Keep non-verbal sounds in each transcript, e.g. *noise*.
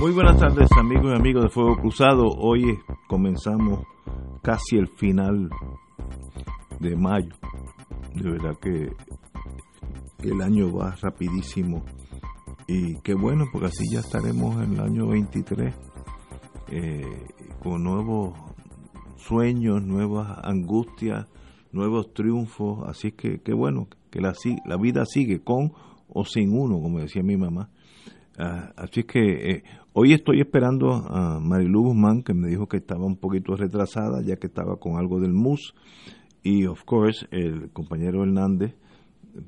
Muy buenas tardes amigos y amigos de Fuego Cruzado. Hoy comenzamos casi el final de mayo. De verdad que, el año va rapidísimo y qué bueno porque así ya estaremos en el año 23 eh, con nuevos sueños, nuevas angustias, nuevos triunfos. Así que qué bueno que la, la vida sigue con o sin uno, como decía mi mamá. Ah, así que eh, hoy estoy esperando a Marilu Guzmán, que me dijo que estaba un poquito retrasada, ya que estaba con algo del MUS. Y, of course, el compañero Hernández,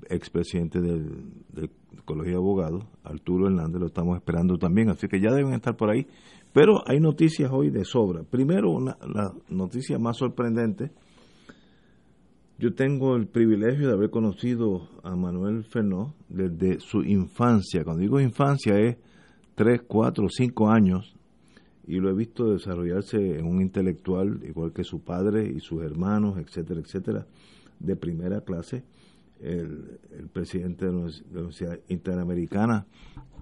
expresidente del, del Colegio de Abogados, Arturo Hernández, lo estamos esperando también. Así que ya deben estar por ahí. Pero hay noticias hoy de sobra. Primero, una, la noticia más sorprendente. Yo tengo el privilegio de haber conocido a Manuel Fernó desde su infancia. Cuando digo infancia es 3, 4, 5 años y lo he visto desarrollarse en un intelectual igual que su padre y sus hermanos, etcétera, etcétera, de primera clase. El, presidente de la Universidad Interamericana,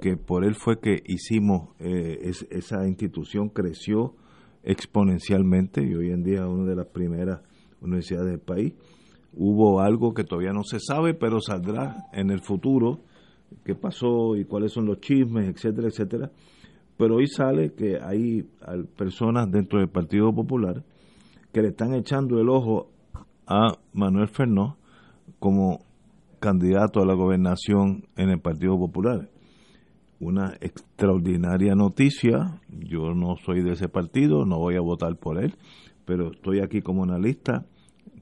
que por él fue que hicimos, eh, esa institución creció exponencialmente y hoy en día es una de las primeras universidades del país hubo algo que todavía no se sabe, pero saldrá en el futuro, qué pasó y cuáles son los chismes, etcétera, etcétera. Pero hoy sale que hay personas dentro del Partido Popular que le están echando el ojo a Manuel Fernó como candidato a la gobernación en el Partido Popular. Una extraordinaria noticia, yo no soy de ese partido, no voy a votar por él, pero estoy aquí como analista,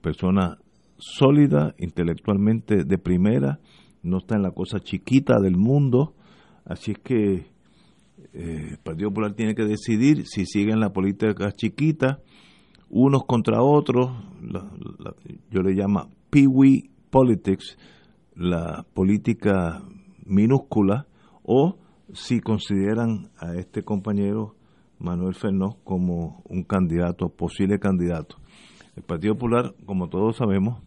persona sólida, intelectualmente de primera, no está en la cosa chiquita del mundo, así es que eh, el Partido Popular tiene que decidir si siguen la política chiquita, unos contra otros, yo le llamo peewee politics, la política minúscula, o si consideran a este compañero Manuel Fernó como un candidato, posible candidato. El Partido Popular, como todos sabemos,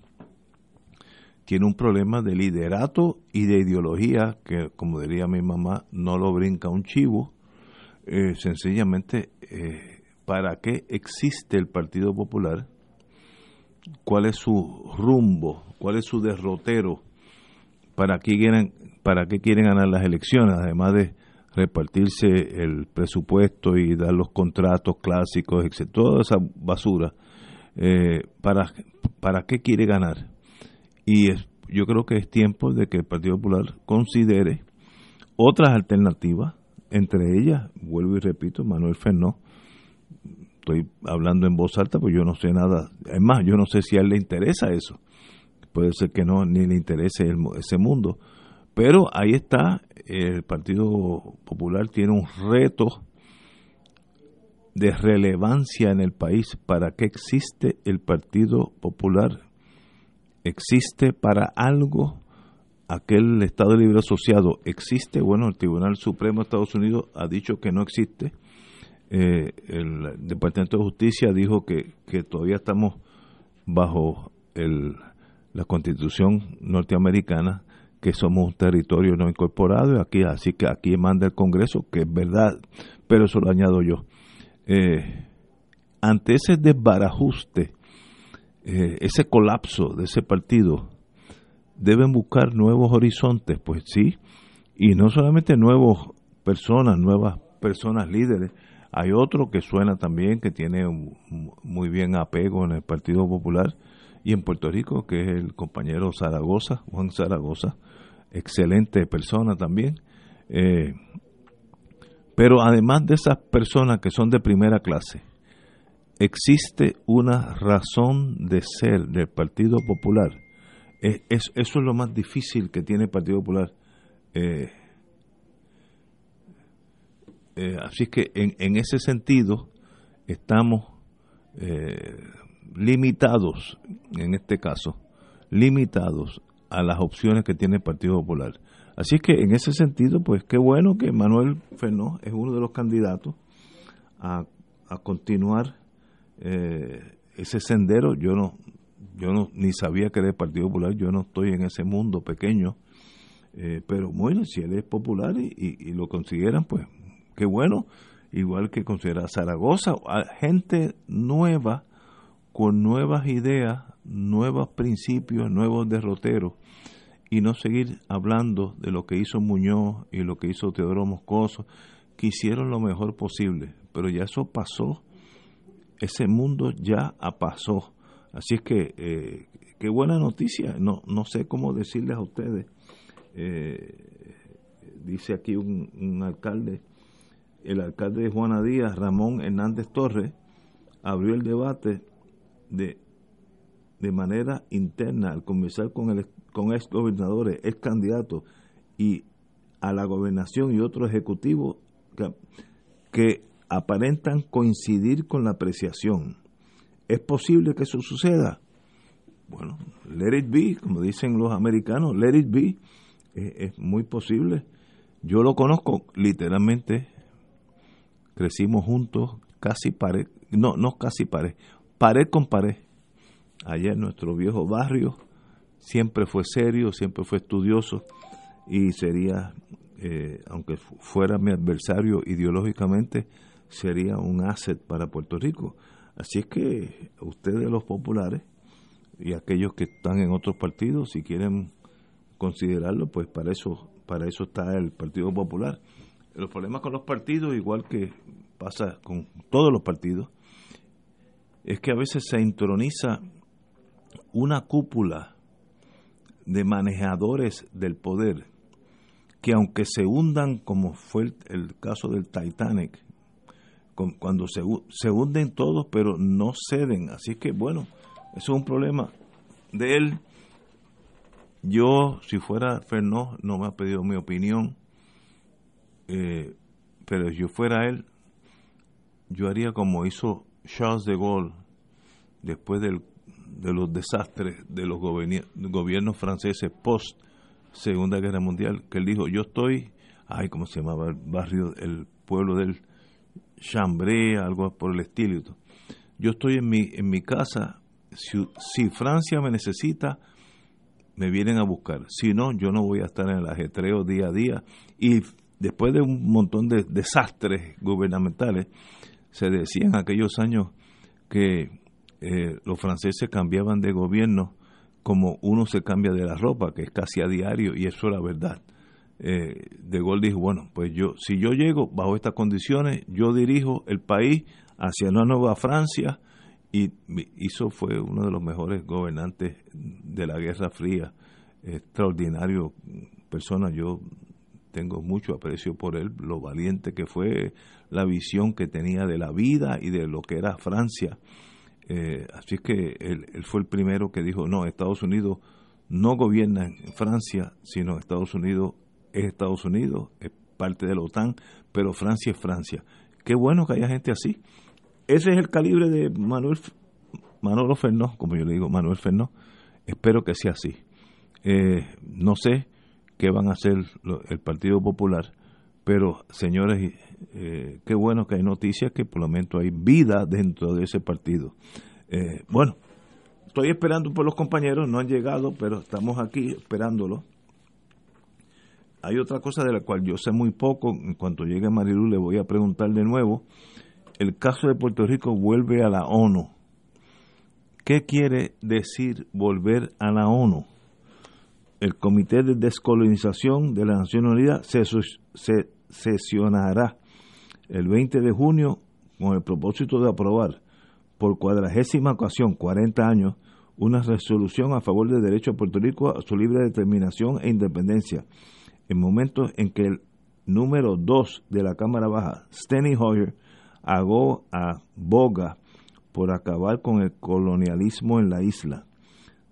tiene un problema de liderato y de ideología que, como diría mi mamá, no lo brinca un chivo. Eh, sencillamente, eh, ¿para qué existe el Partido Popular? ¿Cuál es su rumbo? ¿Cuál es su derrotero? ¿Para qué quieren, ganar las elecciones? Además de repartirse el presupuesto y dar los contratos clásicos, etc. Toda esa basura. Eh, ¿para, ¿Para qué quiere ganar? Y yo creo que es tiempo de que el Partido Popular considere otras alternativas, entre ellas, vuelvo y repito, Manuel Fernó, estoy hablando en voz alta, pues yo no sé nada, es más, yo no sé si a él le interesa eso, puede ser que no, ni le interese ese mundo, pero ahí está, el Partido Popular tiene un reto de relevancia en el país. ¿Para qué existe el Partido Popular? Existe para algo aquel Estado Libre Asociado existe, bueno, el Tribunal Supremo de Estados Unidos ha dicho que no existe, eh, el Departamento de Justicia dijo que, que todavía estamos bajo el, la Constitución norteamericana, que somos un territorio no incorporado, y aquí, así que aquí manda el Congreso, que es verdad, pero eso lo añado yo. Eh, ante ese desbarajuste eh, ese colapso de ese partido, deben buscar nuevos horizontes, pues sí, y no solamente nuevas personas, nuevas personas líderes, Hay otro que suena también, que tiene muy bien apego en el Partido Popular y en Puerto Rico, que es el compañero Zaragoza, Juan Zaragoza, excelente persona también. Eh, pero además de esas personas que son de primera clase, existe una razón de ser del Partido Popular. eso es lo más difícil que tiene el Partido Popular. Eh, eh, así que en, ese sentido estamos eh, limitados, en este caso, limitados a las opciones que tiene el Partido Popular. Así que en ese sentido, pues qué bueno que Manuel Fernó es uno de los candidatos a, a continuar eh, ese sendero. Yo no, yo no ni sabía que era el Partido Popular. Yo no estoy en ese mundo pequeño. Eh, pero bueno, si él es popular y, y, lo consideran, pues qué bueno. Igual que considera Zaragoza, gente nueva con nuevas ideas, nuevos principios, nuevos derroteros y no seguir hablando de lo que hizo Muñoz y lo que hizo Teodoro Moscoso, que hicieron lo mejor posible, pero ya eso pasó, ese mundo ya pasó. Así es que, eh, qué buena noticia, no, no sé cómo decirles a ustedes. Eh, dice aquí un, alcalde, el alcalde de Juana Díaz, Ramón Hernández Torres, abrió el debate de, de manera interna al conversar con el con ex gobernadores, ex candidatos y a la gobernación y otros ejecutivos que, aparentan coincidir con la apreciación. ¿Es posible que eso suceda? Bueno, let it be, como dicen los americanos, let it be. Es, muy posible. Yo lo conozco literalmente. Crecimos juntos, casi pared, no, no casi pared, pared con pared. Allá en nuestro viejo barrio, siempre fue serio, siempre fue estudioso y sería, eh, aunque fuera mi adversario ideológicamente, sería un asset para Puerto Rico. Así es que ustedes los populares y aquellos que están en otros partidos, si quieren considerarlo, pues para eso, para eso está el Partido Popular. Los problemas con los partidos, igual que pasa con todos los partidos, es que a veces se introniza una cúpula de manejadores del poder que aunque se hundan como fue el, caso del Titanic, cuando se, se, hunden todos pero no ceden. Así que bueno, eso es un problema de él. Yo, si fuera Fernó, no me ha pedido mi opinión, eh, pero si yo fuera él, yo haría como hizo Charles de Gaulle después del de los desastres de los gobiernos franceses post Segunda Guerra Mundial, que él dijo, yo estoy, ay, ¿cómo se llamaba el barrio, el pueblo del Chambray, algo por el estilo. Yo estoy en mi, en mi casa, si, si Francia me necesita, me vienen a buscar. Si no, yo no voy a estar en el ajetreo día a día. Y después de un montón de desastres gubernamentales, se decía en aquellos años que eh, los franceses cambiaban de gobierno como uno se cambia de la ropa, que es casi a diario, y eso era verdad. Eh, de Gaulle dijo, bueno, pues yo, si yo llego bajo estas condiciones, yo dirijo el país hacia una nueva Francia, y hizo fue uno de los mejores gobernantes de la Guerra Fría, extraordinario persona, yo tengo mucho aprecio por él, lo valiente que fue, la visión que tenía de la vida y de lo que era Francia. Eh, así que él, fue el primero que dijo, no, Estados Unidos no gobierna en Francia, sino Estados Unidos es Estados Unidos, es parte de la OTAN, pero Francia es Francia. Qué bueno que haya gente así. Ese es el calibre de Manuel Manolo Fernó, como yo le digo, Manuel Fernó. Espero que sea así. Eh, no sé qué van a hacer el Partido Popular, pero señores eh, qué bueno que hay noticias que por lo menos hay vida dentro de ese partido. Eh, bueno, estoy esperando por los compañeros, no han llegado, pero estamos aquí esperándolo. Hay otra cosa de la cual yo sé muy poco, en cuanto llegue Marilu le voy a preguntar de nuevo. El caso de Puerto Rico vuelve a la ONU. ¿Qué quiere decir volver a la ONU? El Comité de Descolonización de la Naciones Unidas se, se sesionará el 20 de junio con el propósito de aprobar por cuadragésima ocasión, 40 años, una resolución a favor del derecho de Puerto Rico a su libre determinación e independencia, en momentos en que el número 2 de la Cámara Baja, Steny Hoyer, hago a boga por acabar con el colonialismo en la isla.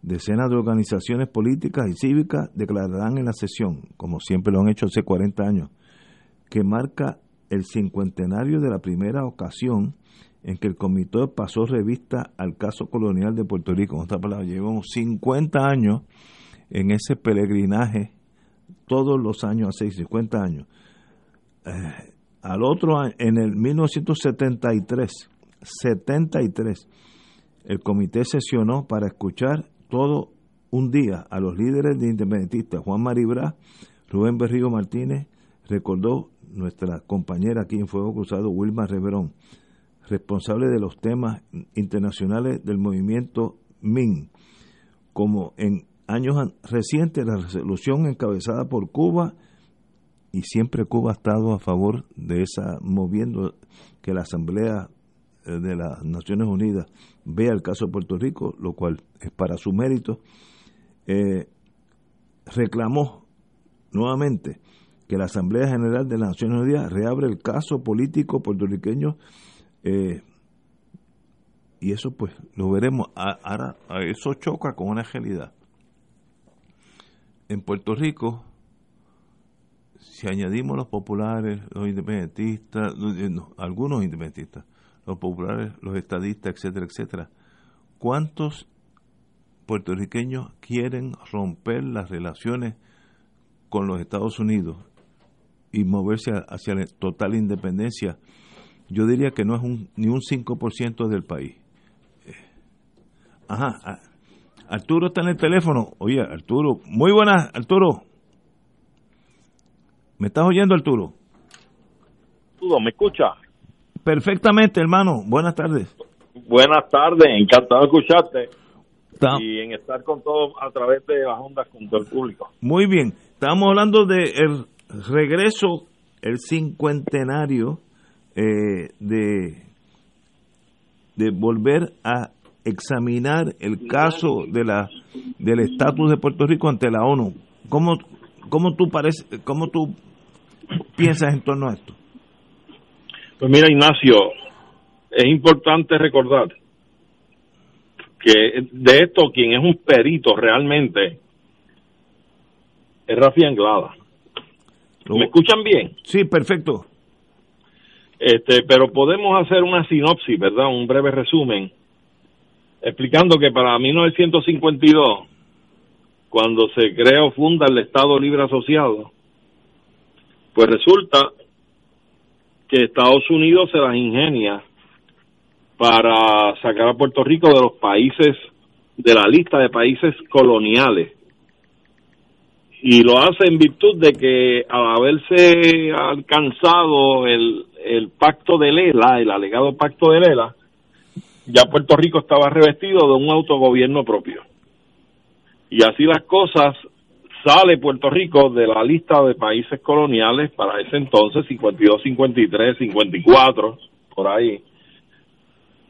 Decenas de organizaciones políticas y cívicas declararán en la sesión, como siempre lo han hecho hace 40 años, que marca el cincuentenario de la primera ocasión en que el comité pasó revista al caso colonial de Puerto Rico. En otras palabras, llevamos 50 años en ese peregrinaje, todos los años, hace 50 años. Eh, al otro año, en el 1973, 73, el comité sesionó para escuchar todo un día a los líderes de independentistas, Juan Maribra, Rubén Berrío Martínez, recordó nuestra compañera aquí en Fuego Cruzado, Wilma Reverón, responsable de los temas internacionales del movimiento MIN, como en años recientes la resolución encabezada por Cuba y siempre Cuba ha estado a favor de esa, moviendo que la Asamblea eh, de las Naciones Unidas vea el caso de Puerto Rico, lo cual es para su mérito, eh, reclamó nuevamente que la Asamblea General de las Naciones Unidas reabre el caso político puertorriqueño eh, y eso pues lo veremos. Ahora, eso choca con una realidad. En Puerto Rico, si añadimos los populares, los independentistas, eh, algunos independentistas, los populares, los estadistas, etcétera, etcétera, ¿cuántos puertorriqueños quieren romper las relaciones con los Estados Unidos y moverse hacia la total independencia? Yo diría que no es un, ni un 5% del país. Eh, ajá, Arturo está en el teléfono. Oye, Arturo, muy buenas, Arturo. ¿Me estás oyendo, Arturo? Arturo, ¿me escucha? Perfectamente, hermano. Buenas tardes. Buenas tardes, encantado de escucharte. Y en estar con todos a través de las ondas con todo el público. Muy bien. Estamos hablando del el regreso, el cincuentenario eh, de, de volver a examinar el caso de la del estatus de Puerto Rico ante la ONU. ¿Cómo, cómo tú parece, cómo tú piensas en torno a esto? Pues mira, Ignacio, es importante recordar que de esto quien es un perito realmente es Rafi Anglada. ¿Me escuchan bien? Sí, perfecto. Este, pero podemos hacer una sinopsis, ¿verdad? Un breve resumen, explicando que para 1952, cuando se crea o funda el Estado Libre Asociado, pues resulta que Estados Unidos se las ingenia para sacar a Puerto Rico de los países, de la lista de países coloniales. Y lo hace en virtud de que al haberse alcanzado el, el pacto de Lela, el alegado pacto de Lela, ya Puerto Rico estaba revestido de un autogobierno propio. Y así las cosas, sale Puerto Rico de la lista de países coloniales para ese entonces, 52, 53, 54, por ahí.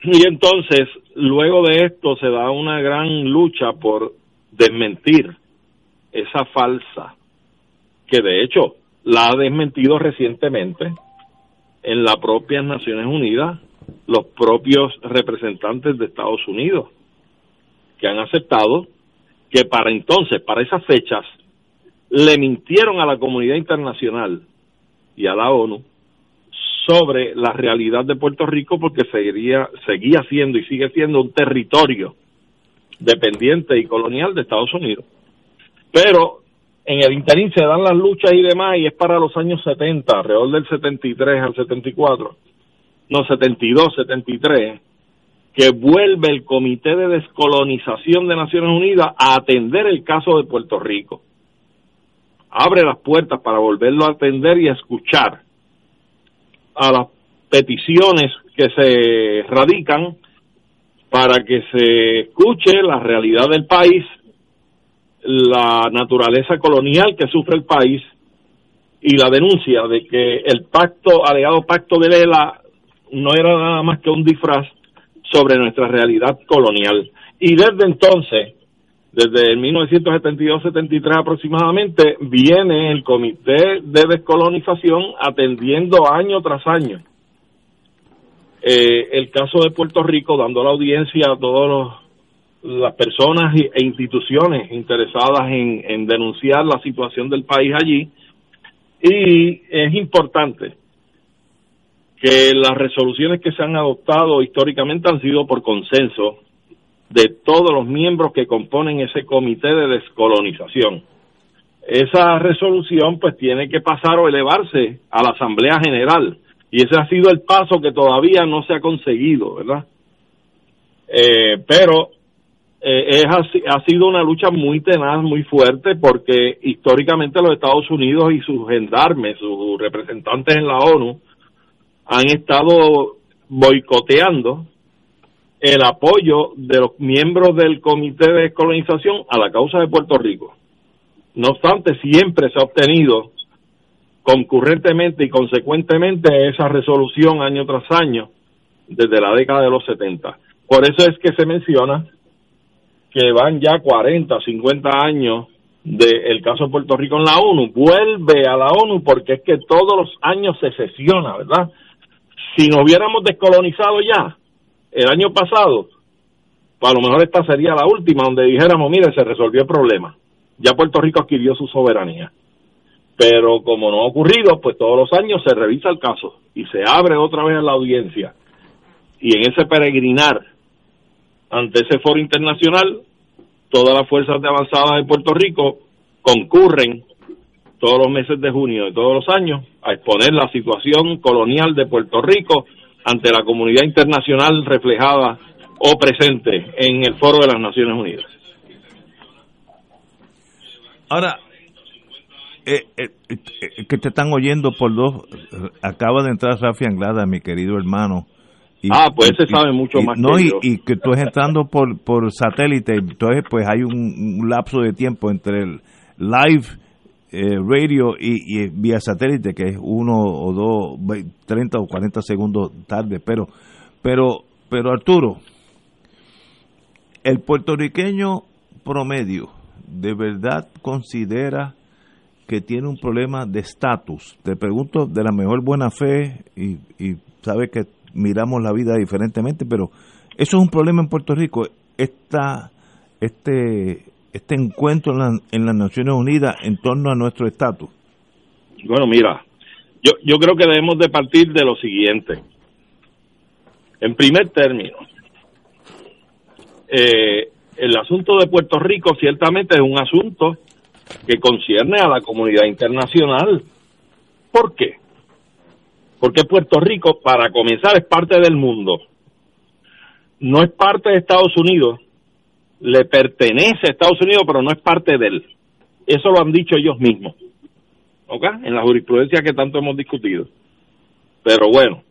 Y entonces, luego de esto se da una gran lucha por desmentir esa falsa, que de hecho la ha desmentido recientemente en las propias Naciones Unidas los propios representantes de Estados Unidos, que han aceptado que para entonces, para esas fechas, le mintieron a la comunidad internacional y a la ONU sobre la realidad de Puerto Rico porque seguiría, seguía siendo y sigue siendo un territorio dependiente y colonial de Estados Unidos. Pero en el interín se dan las luchas y demás y es para los años 70, alrededor del 73 al 74, no 72, 73, que vuelve el Comité de Descolonización de Naciones Unidas a atender el caso de Puerto Rico. Abre las puertas para volverlo a atender y a escuchar a las peticiones que se radican para que se escuche la realidad del país la naturaleza colonial que sufre el país y la denuncia de que el pacto, alegado pacto de Lela, no era nada más que un disfraz sobre nuestra realidad colonial. Y desde entonces, desde el 1972-73 aproximadamente, viene el Comité de Descolonización atendiendo año tras año eh, el caso de Puerto Rico, dando la audiencia a todas las personas e instituciones interesadas en denunciar la situación del país allí. Y es importante que las resoluciones que se han adoptado históricamente han sido por consenso de todos los miembros que componen ese comité de descolonización. Esa resolución pues tiene que pasar o elevarse a la Asamblea General y ese ha sido el paso que todavía no se ha conseguido, ¿verdad? Eh, pero eh, es, ha sido una lucha muy tenaz, muy fuerte, porque históricamente los Estados Unidos y sus gendarmes, sus representantes en la ONU, han estado boicoteando el apoyo de los miembros del Comité de Descolonización a la causa de Puerto Rico. No obstante, siempre se ha obtenido concurrentemente y consecuentemente esa resolución año tras año desde la década de los 70. Por eso es que se menciona que van ya 40, 50 años del caso de Puerto Rico en la ONU. Vuelve a la ONU porque es que todos los años se sesiona, ¿verdad? Si nos hubiéramos descolonizado ya el año pasado, pues a lo mejor esta sería la última donde dijéramos, mire, se resolvió el problema. Ya Puerto Rico adquirió su soberanía. Pero como no ha ocurrido, pues todos los años se revisa el caso y se abre otra vez a la audiencia. Y en ese peregrinar ante ese foro internacional, todas las fuerzas de avanzada de Puerto Rico concurren todos los meses de junio de todos los años a exponer la situación colonial de Puerto Rico ante la comunidad internacional reflejada o presente en el foro de las Naciones Unidas. Ahora, eh, eh, eh, que te están oyendo por dos. Acaba de entrar Rafi Anglada, mi querido hermano. ah, pues ese sabe mucho más no, que y, y, que tú estás entrando por, por satélite, entonces pues hay un, lapso de tiempo entre el live radio y, vía satélite, que es uno o dos, 30 o 40 segundos tarde. Pero, pero, pero Arturo, el puertorriqueño promedio, ¿de verdad considera que tiene un problema de estatus. Te pregunto de la mejor buena fe y, y sabes que miramos la vida diferentemente, pero eso es un problema en Puerto Rico. Esta, este, este encuentro en, en las Naciones Unidas en torno a nuestro estatus. Bueno, mira, yo, yo creo que debemos de partir de lo siguiente. En primer término, eh, el asunto de Puerto Rico ciertamente es un asunto que concierne a la comunidad internacional. ¿Por qué? Porque Puerto Rico, para comenzar, es parte del mundo. No es parte de Estados Unidos, le pertenece a Estados Unidos, pero no es parte de él. Eso lo han dicho ellos mismos. ¿Ok? En la jurisprudencia que tanto hemos discutido. Pero bueno,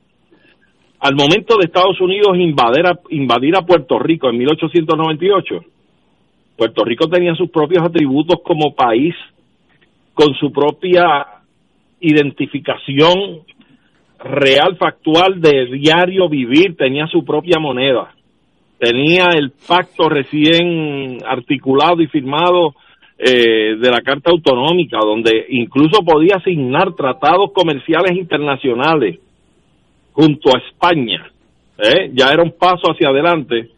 al momento de Estados Unidos invadir a, invadir a Puerto Rico en 1898, Puerto Rico tenía sus propios atributos como país, con su propia identificación real, factual de diario vivir, tenía su propia moneda, tenía el pacto recién articulado y firmado eh, de la Carta Autonómica, donde incluso podía asignar tratados comerciales internacionales junto a España. ¿eh? Ya era un paso hacia adelante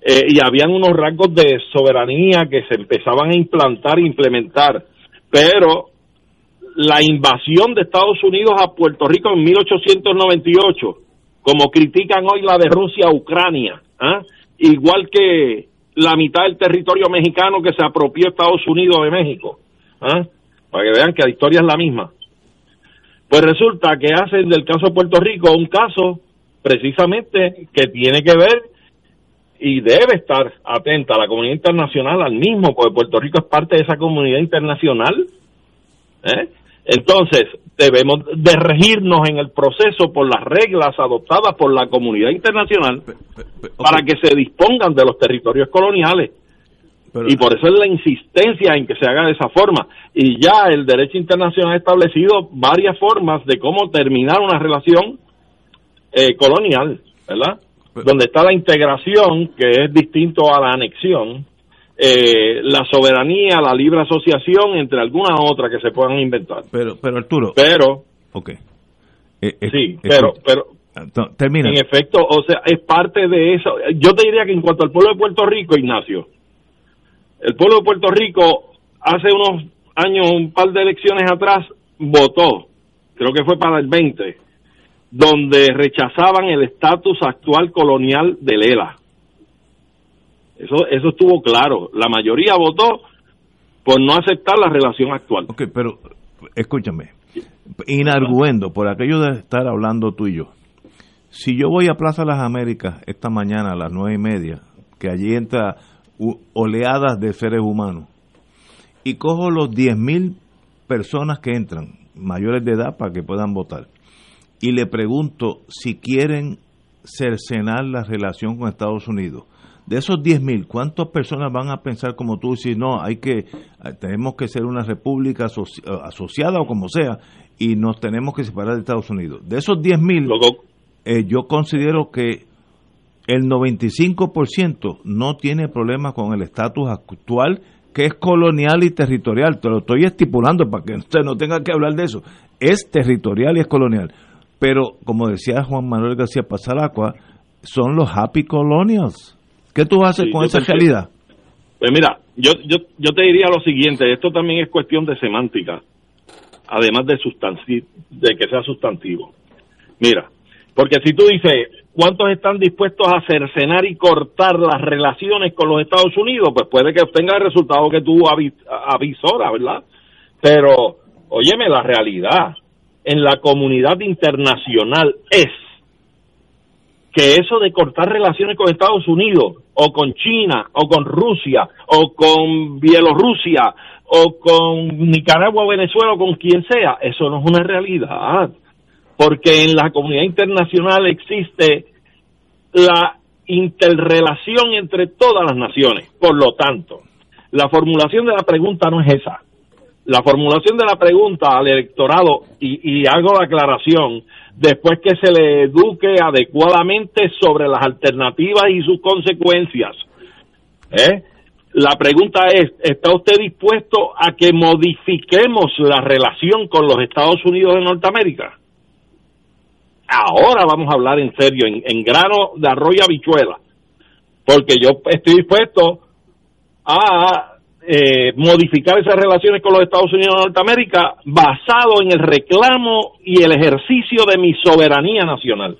eh, y habían unos rasgos de soberanía que se empezaban a implantar e implementar, pero la invasión de Estados Unidos a Puerto Rico en 1898, como critican hoy la de Rusia a Ucrania, ¿ah? Igual que la mitad del territorio mexicano que se apropió Estados Unidos de México, ¿ah? para que vean que la historia es la misma. Pues resulta que hacen del caso de Puerto Rico un caso precisamente que tiene que ver y debe estar atenta la comunidad internacional al mismo, porque Puerto Rico es parte de esa comunidad internacional. ¿eh? Entonces, debemos de regirnos en el proceso por las reglas adoptadas por la comunidad internacional para que se dispongan de los territorios coloniales. y por eso es la insistencia en que se haga de esa forma. Y ya el derecho internacional ha establecido varias formas de cómo terminar una relación eh, colonial, ¿verdad? Donde está la integración, que es distinto a la anexión, eh, la soberanía, la libre asociación, entre algunas otras que se puedan inventar. Pero, pero Arturo. Pero. Ok. Eh, sí, pero, pero. termina. En efecto, o sea, es parte de eso. Yo te diría que en cuanto al pueblo de Puerto Rico, Ignacio, el pueblo de Puerto Rico hace unos años, un par de elecciones atrás, votó, creo que fue para el 20, donde rechazaban el estatus actual colonial del ELA. Eso, eso estuvo claro. La mayoría votó por no aceptar la relación actual. Ok, pero escúchame. Inarguendo, por aquello de estar hablando tú y yo. Si yo voy a Plaza las Américas esta mañana a las nueve y media, que allí entra oleadas de seres humanos, y cojo los diez mil personas que entran, mayores de edad, para que puedan votar, y le pregunto si quieren cercenar la relación con Estados Unidos, de esos 10 mil, ¿cuántas personas van a pensar como tú y no, hay que, eh, tenemos que ser una república eh, asociada o como sea, y nos tenemos que separar de Estados Unidos? De esos 10 mil, eh, yo considero que el 95% no tiene problemas con el estatus actual, que es colonial y territorial. Te lo estoy estipulando para que *laughs* usted no tenga que hablar de eso. Es territorial y es colonial. Pero, como decía Juan Manuel García Pasalacua, son los happy colonials ¿Qué tú haces con esa realidad? Pues mira, yo, yo, yo te diría lo siguiente, esto también es cuestión de semántica, además de, de que sea sustantivo. Mira, porque si tú dices, ¿cuántos están dispuestos a cercenar y cortar las relaciones con los Estados Unidos? Pues puede que obtenga el resultado que tú avisora, ¿verdad? Pero, óyeme, la realidad en la comunidad internacional es que eso de cortar relaciones con Estados Unidos o con China o con Rusia o con Bielorrusia o con Nicaragua o Venezuela o con quien sea, eso no es una realidad, porque en la comunidad internacional existe la interrelación entre todas las naciones. Por lo tanto, la formulación de la pregunta no es esa. La formulación de la pregunta al electorado, y, y hago la aclaración, después que se le eduque adecuadamente sobre las alternativas y sus consecuencias. ¿Eh? La pregunta es, ¿está usted dispuesto a que modifiquemos la relación con los Estados Unidos de Norteamérica? Ahora vamos a hablar en serio, en, grano de arroyo habichuela, porque yo estoy dispuesto a eh, modificar esas relaciones con los Estados Unidos de Norteamérica basado en el reclamo y el ejercicio de mi soberanía nacional.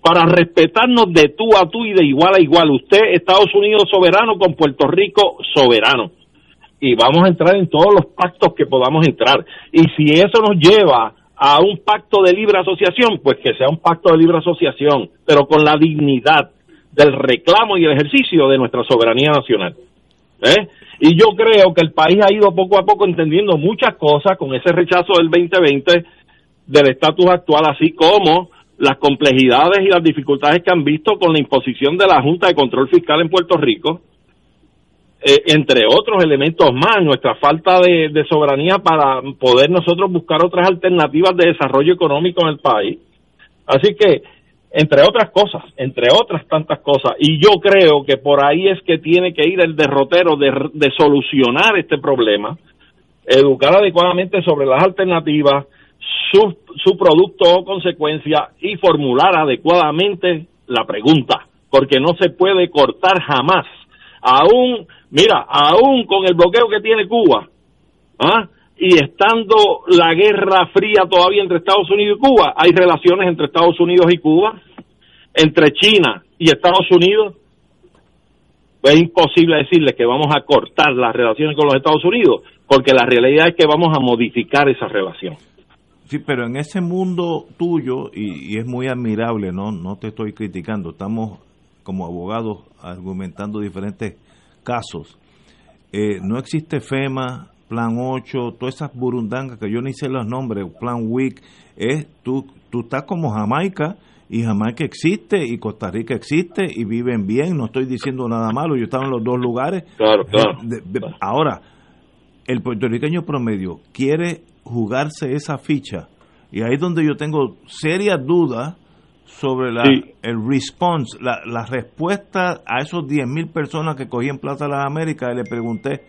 Para respetarnos de tú a tú y de igual a igual. Usted, Estados Unidos soberano, con Puerto Rico soberano. Y vamos a entrar en todos los pactos que podamos entrar. Y si eso nos lleva a un pacto de libre asociación, pues que sea un pacto de libre asociación, pero con la dignidad del reclamo y el ejercicio de nuestra soberanía nacional. ¿Eh? Y yo creo que el país ha ido poco a poco entendiendo muchas cosas con ese rechazo del 2020 del estatus actual, así como las complejidades y las dificultades que han visto con la imposición de la Junta de Control Fiscal en Puerto Rico, eh, entre otros elementos más, nuestra falta de, de soberanía para poder nosotros buscar otras alternativas de desarrollo económico en el país. Así que entre otras cosas, entre otras tantas cosas. Y yo creo que por ahí es que tiene que ir el derrotero de, solucionar este problema, educar adecuadamente sobre las alternativas, su, su producto o consecuencia y formular adecuadamente la pregunta, porque no se puede cortar jamás. Aún, mira, aún con el bloqueo que tiene Cuba, ¿ah? Y estando la guerra fría todavía entre Estados Unidos y Cuba, hay relaciones entre Estados Unidos y Cuba, entre China y Estados Unidos. Es imposible decirle que vamos a cortar las relaciones con los Estados Unidos, porque la realidad es que vamos a modificar esa relación. Sí, pero en ese mundo tuyo, y, es muy admirable, ¿no? no te estoy criticando, estamos como abogados argumentando diferentes casos. Eh, no existe FEMA, Plan 8, todas esas burundangas que yo ni sé los nombres, Plan WIC, es tú, tú estás como Jamaica y Jamaica existe y Costa Rica existe y viven bien, no estoy diciendo nada malo, yo estaba en los dos lugares. Claro, claro. ahora, el puertorriqueño promedio quiere jugarse esa ficha y ahí es donde yo tengo serias dudas sobre la, el response, la, la respuesta a esos 10.000 personas que cogí en Plaza de las Américas y le pregunté,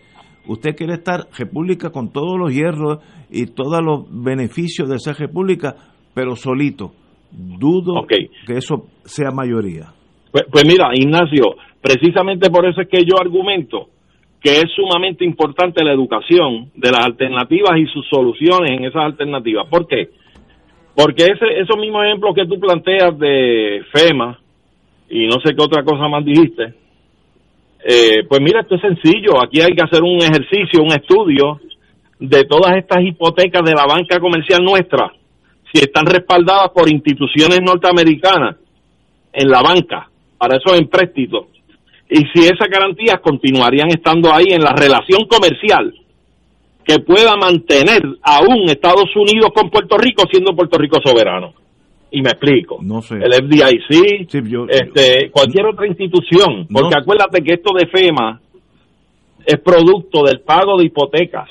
¿usted quiere estar república con todos los hierros y todos los beneficios de ser república, pero solito? Dudo que eso sea mayoría. Pues, pues mira, Ignacio, precisamente por eso es que yo argumento que es sumamente importante la educación de las alternativas y sus soluciones en esas alternativas. ¿Por qué? Porque ese, esos mismos ejemplos que tú planteas de FEMA y no sé qué otra cosa más dijiste, eh, pues mira, esto es sencillo. Aquí hay que hacer un ejercicio, un estudio de todas estas hipotecas de la banca comercial nuestra, si están respaldadas por instituciones norteamericanas en la banca para esos empréstitos y si esas garantías continuarían estando ahí en la relación comercial que pueda mantener aún Estados Unidos con Puerto Rico siendo Puerto Rico soberano. Y me explico. No sé. El FDIC, este, cualquier otra institución, porque acuérdate que esto de FEMA es producto del pago de hipotecas,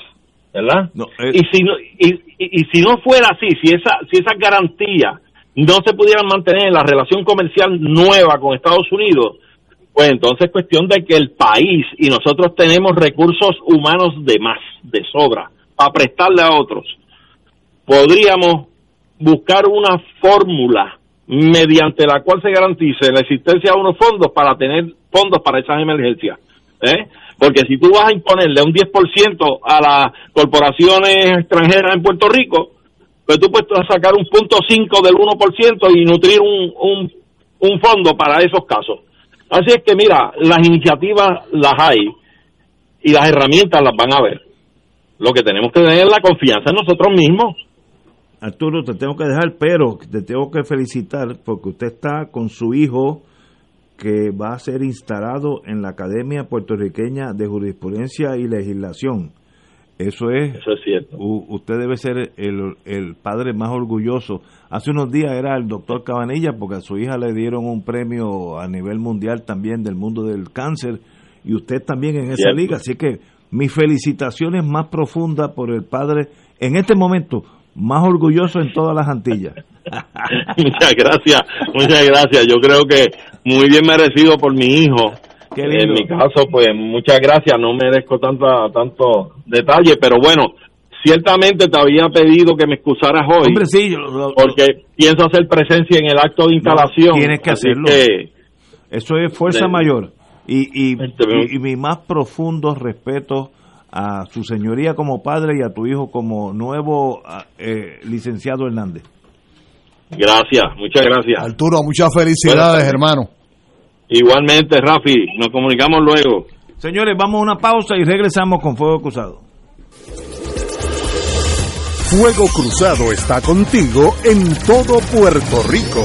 ¿verdad? y si no y, y, si no fuera así, si esa si esas garantías no se pudieran mantener en la relación comercial nueva con Estados Unidos, pues entonces es cuestión de que el país y nosotros tenemos recursos humanos de más, de sobra, para prestarle a otros. Podríamos buscar una fórmula mediante la cual se garantice la existencia de unos fondos para tener fondos para esas emergencias. ¿eh? Porque si tú vas a imponerle un 10% a las corporaciones extranjeras en Puerto Rico, pues tú puedes sacar un punto 5 del 1% y nutrir un, un, un fondo para esos casos. Así es que mira, las iniciativas las hay y las herramientas las van a ver. Lo que tenemos que tener es la confianza en nosotros mismos. Arturo, te tengo que dejar, pero te tengo que felicitar porque usted está con su hijo que va a ser instalado en la Academia Puertorriqueña de Jurisprudencia y Legislación. Eso es, Eso es cierto. usted debe ser el, el, padre más orgulloso. Hace unos días era el doctor Cabanilla porque a su hija le dieron un premio a nivel mundial también del mundo del cáncer y usted también en esa liga. Así que mis felicitaciones más profundas por el padre en este momento más orgulloso en todas las Antillas. *laughs* muchas gracias, muchas gracias. Yo creo que muy bien merecido por mi hijo en mi caso, pues muchas gracias, no merezco tanta, tanto detalle, pero bueno, ciertamente te había pedido que me excusaras hoy. Hombre, sí, porque pienso hacer presencia en el acto de instalación. tienes que hacerlo. Eso es fuerza mayor. Y, este, y, mi más profundo respeto a su señoría como padre y a tu hijo como nuevo eh, licenciado Hernández. Gracias, muchas gracias. Arturo, muchas felicidades, hermano. Igualmente, Rafi, nos comunicamos luego. Señores, vamos a una pausa y regresamos con Fuego Cruzado. Fuego Cruzado está contigo en todo Puerto Rico.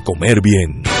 comer bien.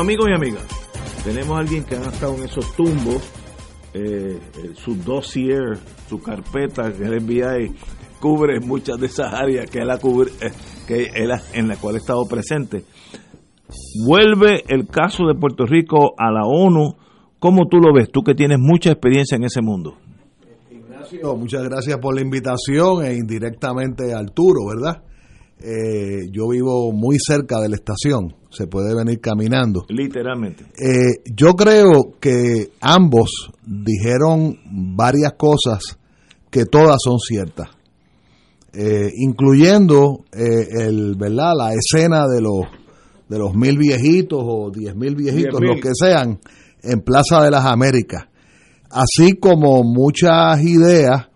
Amigos y amigas, tenemos a alguien que ha estado en esos tumbos, eh, eh, su dossier, su carpeta, que el FBI cubre muchas de esas áreas que él, ha cubre, eh, que él ha- en la cual ha estado presente. Vuelve el caso de Puerto Rico a la ONU. ¿Cómo tú lo ves? Tú que tienes mucha experiencia en ese mundo. Ignacio, muchas gracias por la invitación e indirectamente Arturo, ¿verdad? Yo vivo muy cerca de la estación, se puede venir caminando. Literalmente. Eh, yo creo que ambos dijeron varias cosas que todas son ciertas, Eh, incluyendo eh, el, ¿verdad? la escena de los, de los mil viejitos o diez mil viejitos, 10.000. los que sean, en Plaza de las Américas, así como muchas ideas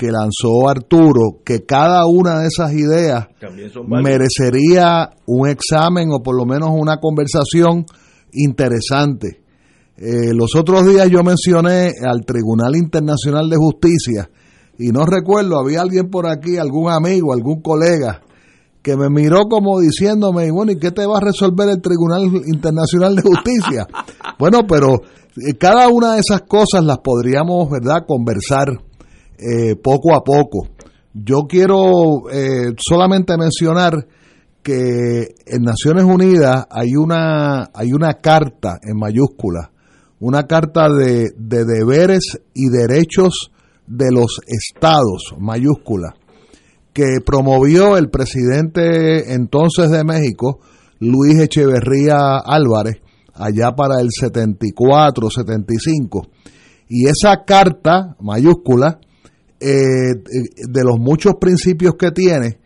que lanzó Arturo, que cada una de esas ideas merecería un examen o por lo menos una conversación interesante. Eh, los otros días yo mencioné al Tribunal Internacional de Justicia y no recuerdo, había alguien por aquí, algún amigo, algún colega, que me miró como diciéndome, bueno, ¿y qué te va a resolver el Tribunal Internacional de Justicia? *laughs* bueno, pero eh, cada una de esas cosas las podríamos, ¿verdad?, conversar eh, poco a poco. Yo quiero eh, solamente mencionar que en Naciones Unidas hay una, hay una carta en mayúscula, una carta de, de deberes y derechos de los estados, mayúscula, que promovió el presidente entonces de México, Luis Echeverría Álvarez, allá para el 74, 75. Y esa carta mayúscula, eh, de los muchos principios que tiene,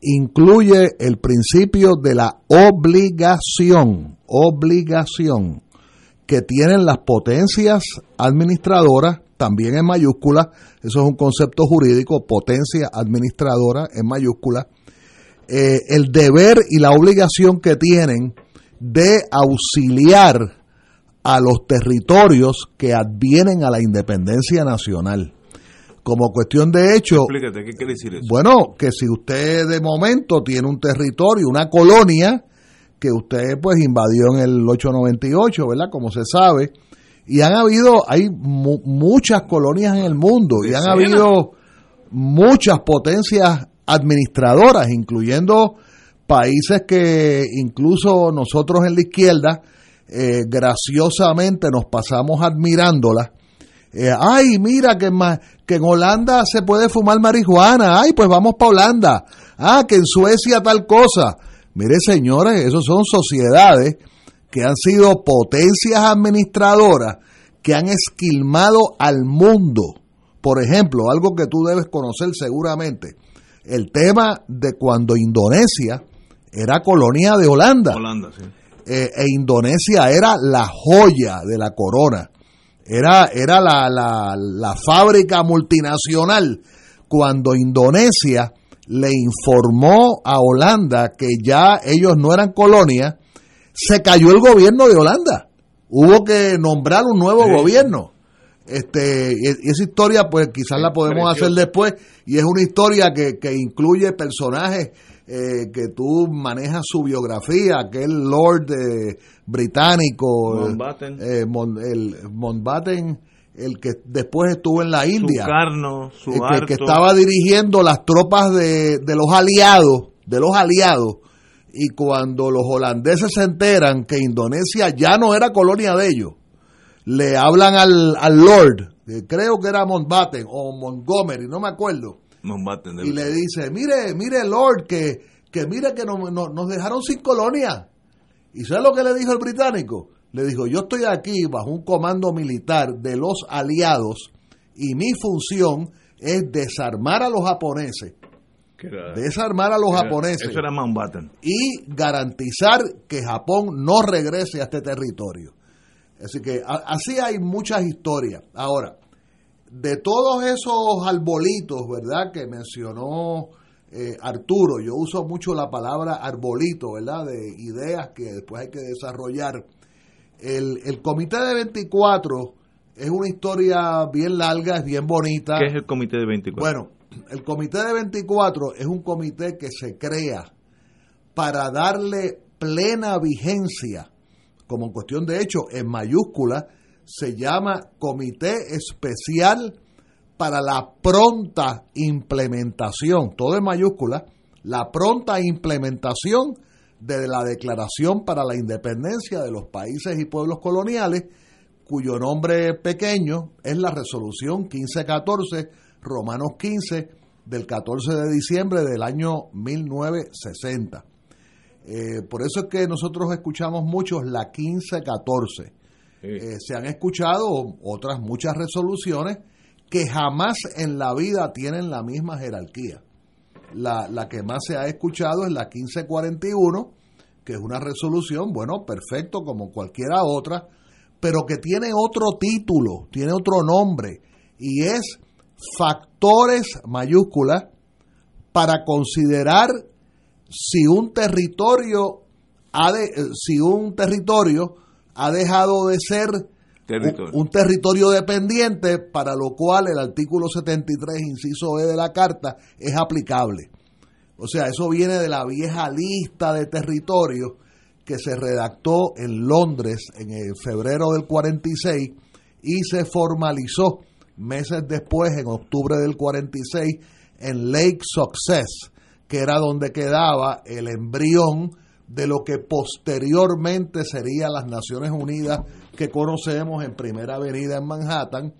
incluye el principio de la obligación, obligación que tienen las potencias administradoras, también en mayúscula, eso es un concepto jurídico, potencia administradora en mayúscula, eh, el deber y la obligación que tienen de auxiliar a los territorios que advienen a la independencia nacional. Como cuestión de hecho, Explícate, ¿qué quiere decir eso? bueno, que si usted de momento tiene un territorio, una colonia, que usted pues invadió en el 898, ¿verdad? Como se sabe, y han habido, hay mu- muchas colonias en el mundo, y han habido muchas potencias administradoras, incluyendo países que incluso nosotros en la izquierda, eh, graciosamente nos pasamos admirándolas, eh, ay, mira que en, que en Holanda se puede fumar marihuana. Ay, pues vamos para Holanda. Ah, que en Suecia tal cosa. Mire, señores, esos son sociedades que han sido potencias administradoras que han esquilmado al mundo. Por ejemplo, algo que tú debes conocer seguramente, el tema de cuando Indonesia era colonia de Holanda Holanda, sí. eh, e Indonesia era la joya de la corona. Era, era la, la, la fábrica multinacional cuando Indonesia le informó a Holanda que ya ellos no eran colonia, se cayó el gobierno de Holanda. Hubo que nombrar un nuevo gobierno. Este, y esa historia, pues quizás la podemos hacer después, y es una historia que, que incluye personajes eh, que tú manejas su biografía, aquel Lord eh, británico, Mountbatten. eh, Mon- el Mountbatten, el que después estuvo en la India, Sukarno, eh, que, estaba dirigiendo las tropas de, de los aliados, de los aliados, y cuando los holandeses se enteran que Indonesia ya no era colonia de ellos, le hablan al, al Lord, que creo que era Mountbatten o Montgomery, no me acuerdo, De y le dice, mire, mire Lord, que, que mire que no- no- nos dejaron sin colonia. ¿Y sabe lo que le dijo el británico? Le dijo, yo estoy aquí bajo un comando militar de los aliados y mi función es desarmar a los japoneses, era- desarmar a los era- japoneses Eso era Mountbatten. y garantizar que Japón no regrese a este territorio. Así que a- así hay muchas historias. Ahora, de todos esos arbolitos, ¿verdad? Que mencionó eh, Arturo, yo uso mucho la palabra arbolito, ¿verdad? De ideas que después hay que desarrollar. El, el comité de 24 es una historia bien larga, es bien bonita. ¿Qué es el comité de 24? Bueno, el comité de 24 es un comité que se crea para darle plena vigencia, como en cuestión de hecho, en mayúscula, se llama Comité Especial para la Pronta Implementación, todo en mayúscula, la pronta implementación de la Declaración para la Independencia de los Países y Pueblos Coloniales, cuyo nombre pequeño es la resolución 1514, Romanos 15, del 14 de diciembre del año 1960. Eh, por eso es que nosotros escuchamos mucho la 1514. Eh, se han escuchado otras muchas resoluciones que jamás en la vida tienen la misma jerarquía. La, la que más se ha escuchado es la 1541, que es una resolución, bueno, perfecto como cualquiera otra, pero que tiene otro título, tiene otro nombre, y es factores mayúsculas para considerar si un territorio ha de, eh, si un territorio ha dejado de ser Territorio. un, un territorio dependiente para lo cual el artículo 73 inciso E de la carta es aplicable. O sea, eso viene de la vieja lista de territorios que se redactó en Londres en el febrero del 46 y se formalizó meses después, en octubre del 46, en Lake Success, que era donde quedaba el embrión de lo que posteriormente serían las Naciones Unidas que conocemos en Primera Avenida en Manhattan,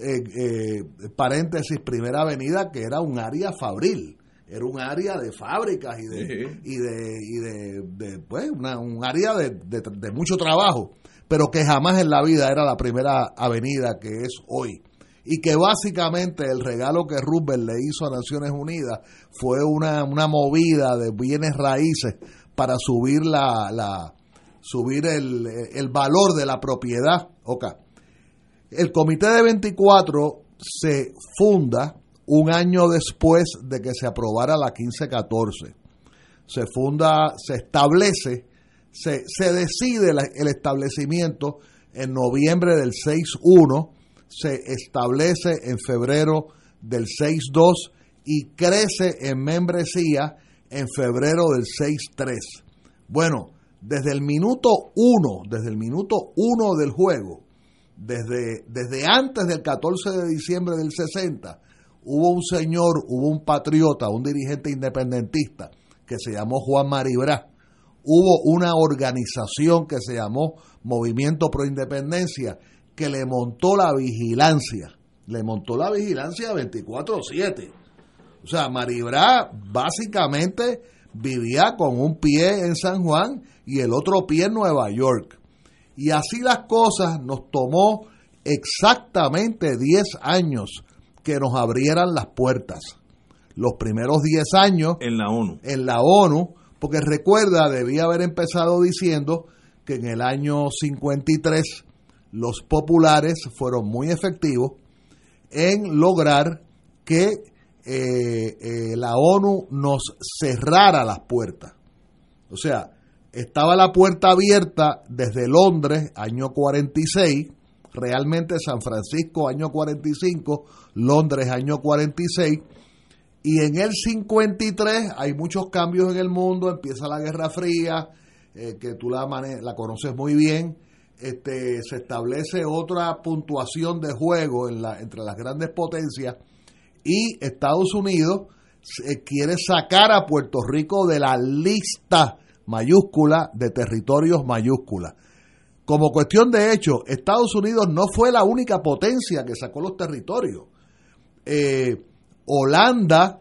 eh, eh, paréntesis, Primera Avenida, que era un área fabril, era un área de fábricas y de, Sí. y de, y de, de, pues, una- un área de, de- de mucho trabajo, pero que jamás en la vida era la primera avenida que es hoy. Y que básicamente el regalo que Roosevelt le hizo a Naciones Unidas fue una, una movida de bienes raíces para subir la, la subir el, el valor de la propiedad. Ok. El comité de 24 se funda un año después de que se aprobara la 1514. Se funda, se establece, se, se decide el establecimiento en noviembre del 6-1, se establece en febrero del 6-2 y crece en membresía en febrero del 6-3. Bueno, desde el minuto 1, desde el minuto 1 del juego, desde, desde antes del 14 de diciembre del 60, hubo un señor, hubo un patriota, un dirigente independentista que se llamó Juan Maribra. Hubo una organización que se llamó Movimiento Pro Independencia que le montó la vigilancia. Le montó la vigilancia 24-7. O sea, Maribra básicamente vivía con un pie en San Juan y el otro pie en Nueva York. Y así las cosas nos tomó exactamente 10 años que nos abrieran las puertas. Los primeros 10 años En la ONU. en la ONU, porque recuerda, debía haber empezado diciendo que en el año 53 los populares fueron muy efectivos en lograr que eh, eh, la ONU nos cerrara las puertas. O sea, estaba la puerta abierta desde Londres, año 46, realmente San Francisco, año 45, Londres, año 46, y en el 53 hay muchos cambios en el mundo, empieza la Guerra Fría, eh, que tú la, la conoces muy bien, este, se establece otra puntuación de juego entre las grandes potencias y Estados Unidos quiere sacar a Puerto Rico de la lista mayúscula de territorios mayúscula. Como cuestión de hecho, Estados Unidos no fue la única potencia que sacó los territorios. Eh, Holanda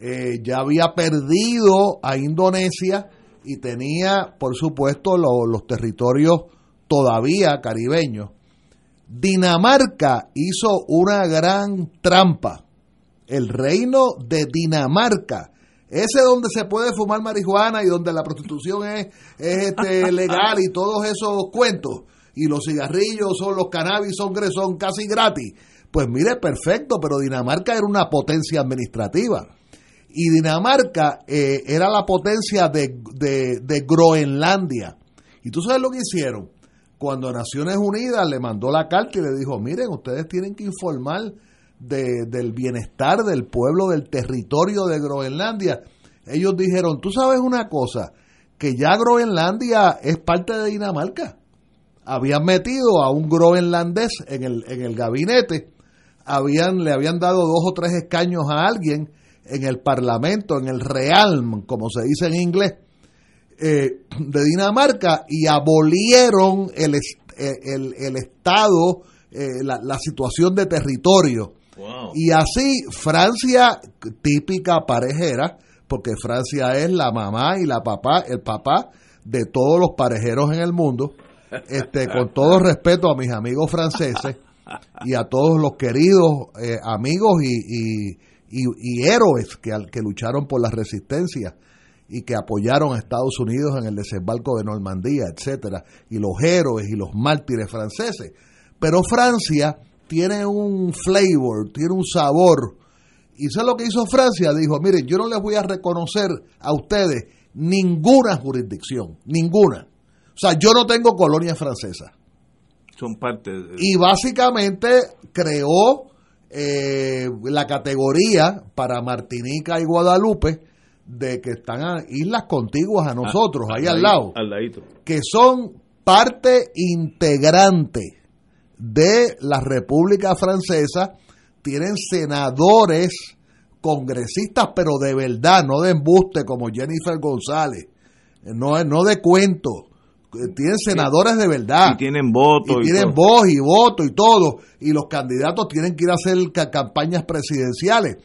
eh, ya había perdido a Indonesia y tenía, por supuesto, los territorios todavía caribeños. Dinamarca hizo una gran trampa. El reino de Dinamarca, ese donde se puede fumar marihuana y donde la prostitución es, este, *laughs* legal y todos esos cuentos, y los cigarrillos son los cannabis son, son casi gratis. Pues mire, perfecto, pero Dinamarca era una potencia administrativa. Y Dinamarca eh, era la potencia de, de Groenlandia. ¿Y tú sabes lo que hicieron? cuando Naciones Unidas le mandó la carta y le dijo, miren, ustedes tienen que informar del bienestar del pueblo del territorio de Groenlandia. Ellos dijeron, tú sabes una cosa, que ya Groenlandia es parte de Dinamarca. Habían metido a un groenlandés en el, en el gabinete, habían, le habían dado dos o tres escaños a alguien en el parlamento, en el realm, como se dice en inglés, eh, de Dinamarca y abolieron el, eh, el, el Estado, eh, la, la, situación de territorio. Y así Francia, típica parejera, porque Francia es la mamá y la papá, el papá de todos los parejeros en el mundo, este, con todo respeto a mis amigos franceses y a todos los queridos amigos y, y, y, héroes que, que lucharon por la resistencia y que apoyaron a Estados Unidos en el desembarco de Normandía, etcétera, y los héroes y los mártires franceses. Pero Francia tiene un flavor, tiene un sabor. Y eso es lo que hizo Francia, dijo, miren, yo no les voy a reconocer a ustedes ninguna jurisdicción, ninguna. O sea, yo no tengo colonia francesa. Son parte de... Y básicamente creó eh, la categoría para Martinica y Guadalupe, de que están a islas contiguas a nosotros, ahí al, lado, que son parte integrante de la República Francesa, tienen senadores, congresistas, pero de verdad, no de embuste como Jennifer González, no, no de cuento, tienen senadores de verdad. Y tienen voto. Y, tienen voz y voto y todo. Y los candidatos tienen que ir a hacer campañas presidenciales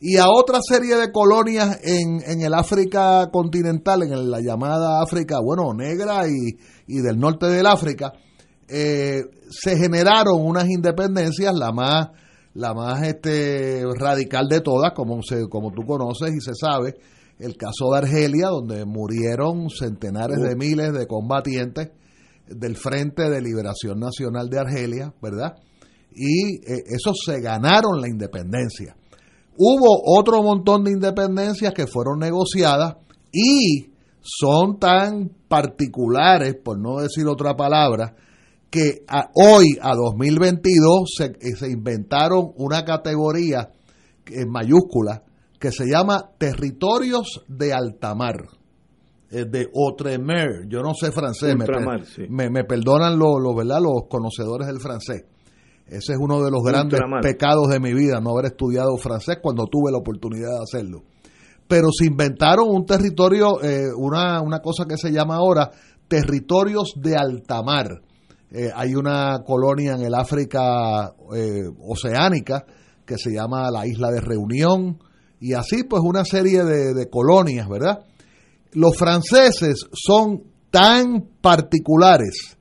y a otra serie de colonias en, en el África continental, en la llamada África, bueno, negra y, y del norte del África, eh, se generaron unas independencias, la más, la más este, radical de todas, como, se, como tú conoces y se sabe, el caso de Argelia, donde murieron centenares de miles de combatientes del Frente de Liberación Nacional de Argelia, ¿verdad? Y eh, esos se ganaron la independencia. Hubo otro montón de independencias que fueron negociadas y son tan particulares, por no decir otra palabra, que hoy, a 2022, se, eh, se inventaron una categoría en mayúscula que se llama territorios de altamar eh, de Outremer, yo no sé francés, me, me, perdonan los, los, ¿verdad? los conocedores del francés. Ese es uno de los grandes pecados de mi vida, no haber estudiado francés cuando tuve la oportunidad de hacerlo. Pero se inventaron un territorio, eh, una, una cosa que se llama ahora territorios de alta mar. Eh, hay una colonia en el África eh, oceánica que se llama la Isla de Reunión y así pues una serie de, de colonias, ¿verdad? Los franceses son tan particulares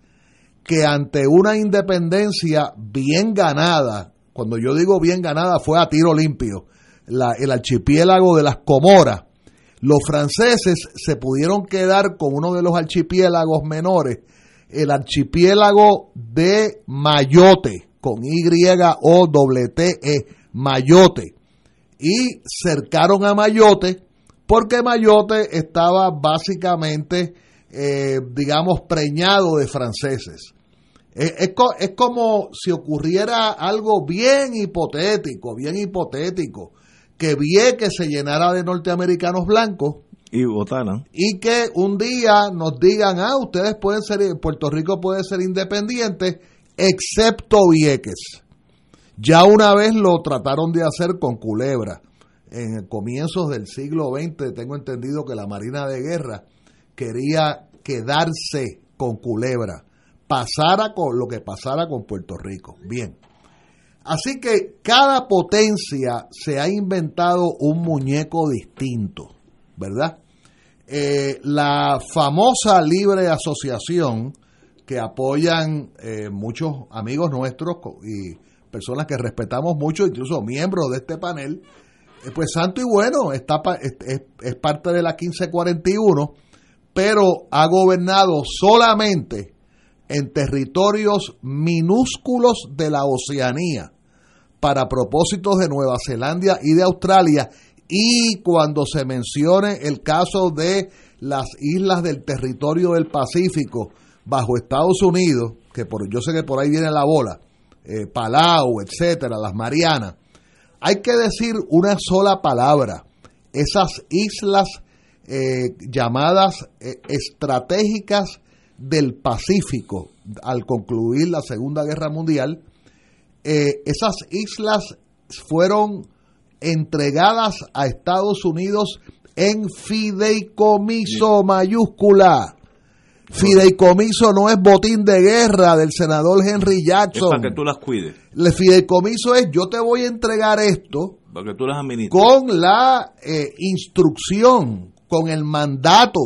que ante una independencia bien ganada, cuando yo digo bien ganada fue a tiro limpio, el archipiélago de las Comoras, los franceses se pudieron quedar con uno de los archipiélagos menores, el archipiélago de Mayotte, con Y-O-T-E, Mayotte. y cercaron a Mayotte porque Mayotte estaba básicamente, eh, digamos, preñado de franceses. Es, es, es, como si ocurriera algo bien hipotético, bien hipotético, que Vieques se llenara de norteamericanos blancos y. Y que un día nos digan, ah, ustedes pueden ser, Puerto Rico puede ser independiente, excepto Vieques. Ya una vez lo trataron de hacer con Culebra. En comienzos del siglo XX, tengo entendido que la Marina de Guerra quería quedarse con Culebra, pasara con lo que pasara con Puerto Rico. Bien. Así que cada potencia se ha inventado un muñeco distinto, ¿verdad? Eh, la famosa libre asociación que apoyan eh, muchos amigos nuestros y personas que respetamos mucho, incluso miembros de este panel, eh, pues santo y bueno, está, es, es parte de la 1541, pero ha gobernado solamente en territorios minúsculos de la Oceanía para propósitos de Nueva Zelanda y de Australia y cuando se mencione el caso de las islas del territorio del Pacífico bajo Estados Unidos, que por, yo sé que por ahí viene la bola, eh, Palau, etcétera, las Marianas, hay que decir una sola palabra. Esas islas eh, llamadas eh, estratégicas del Pacífico al concluir la Segunda Guerra Mundial, esas islas fueron entregadas a Estados Unidos en fideicomiso mayúscula. Fideicomiso no es botín de guerra del senador Henry Jackson. para que tú las cuides. El fideicomiso es yo te voy a entregar esto para que tú las con la eh, instrucción, con el mandato.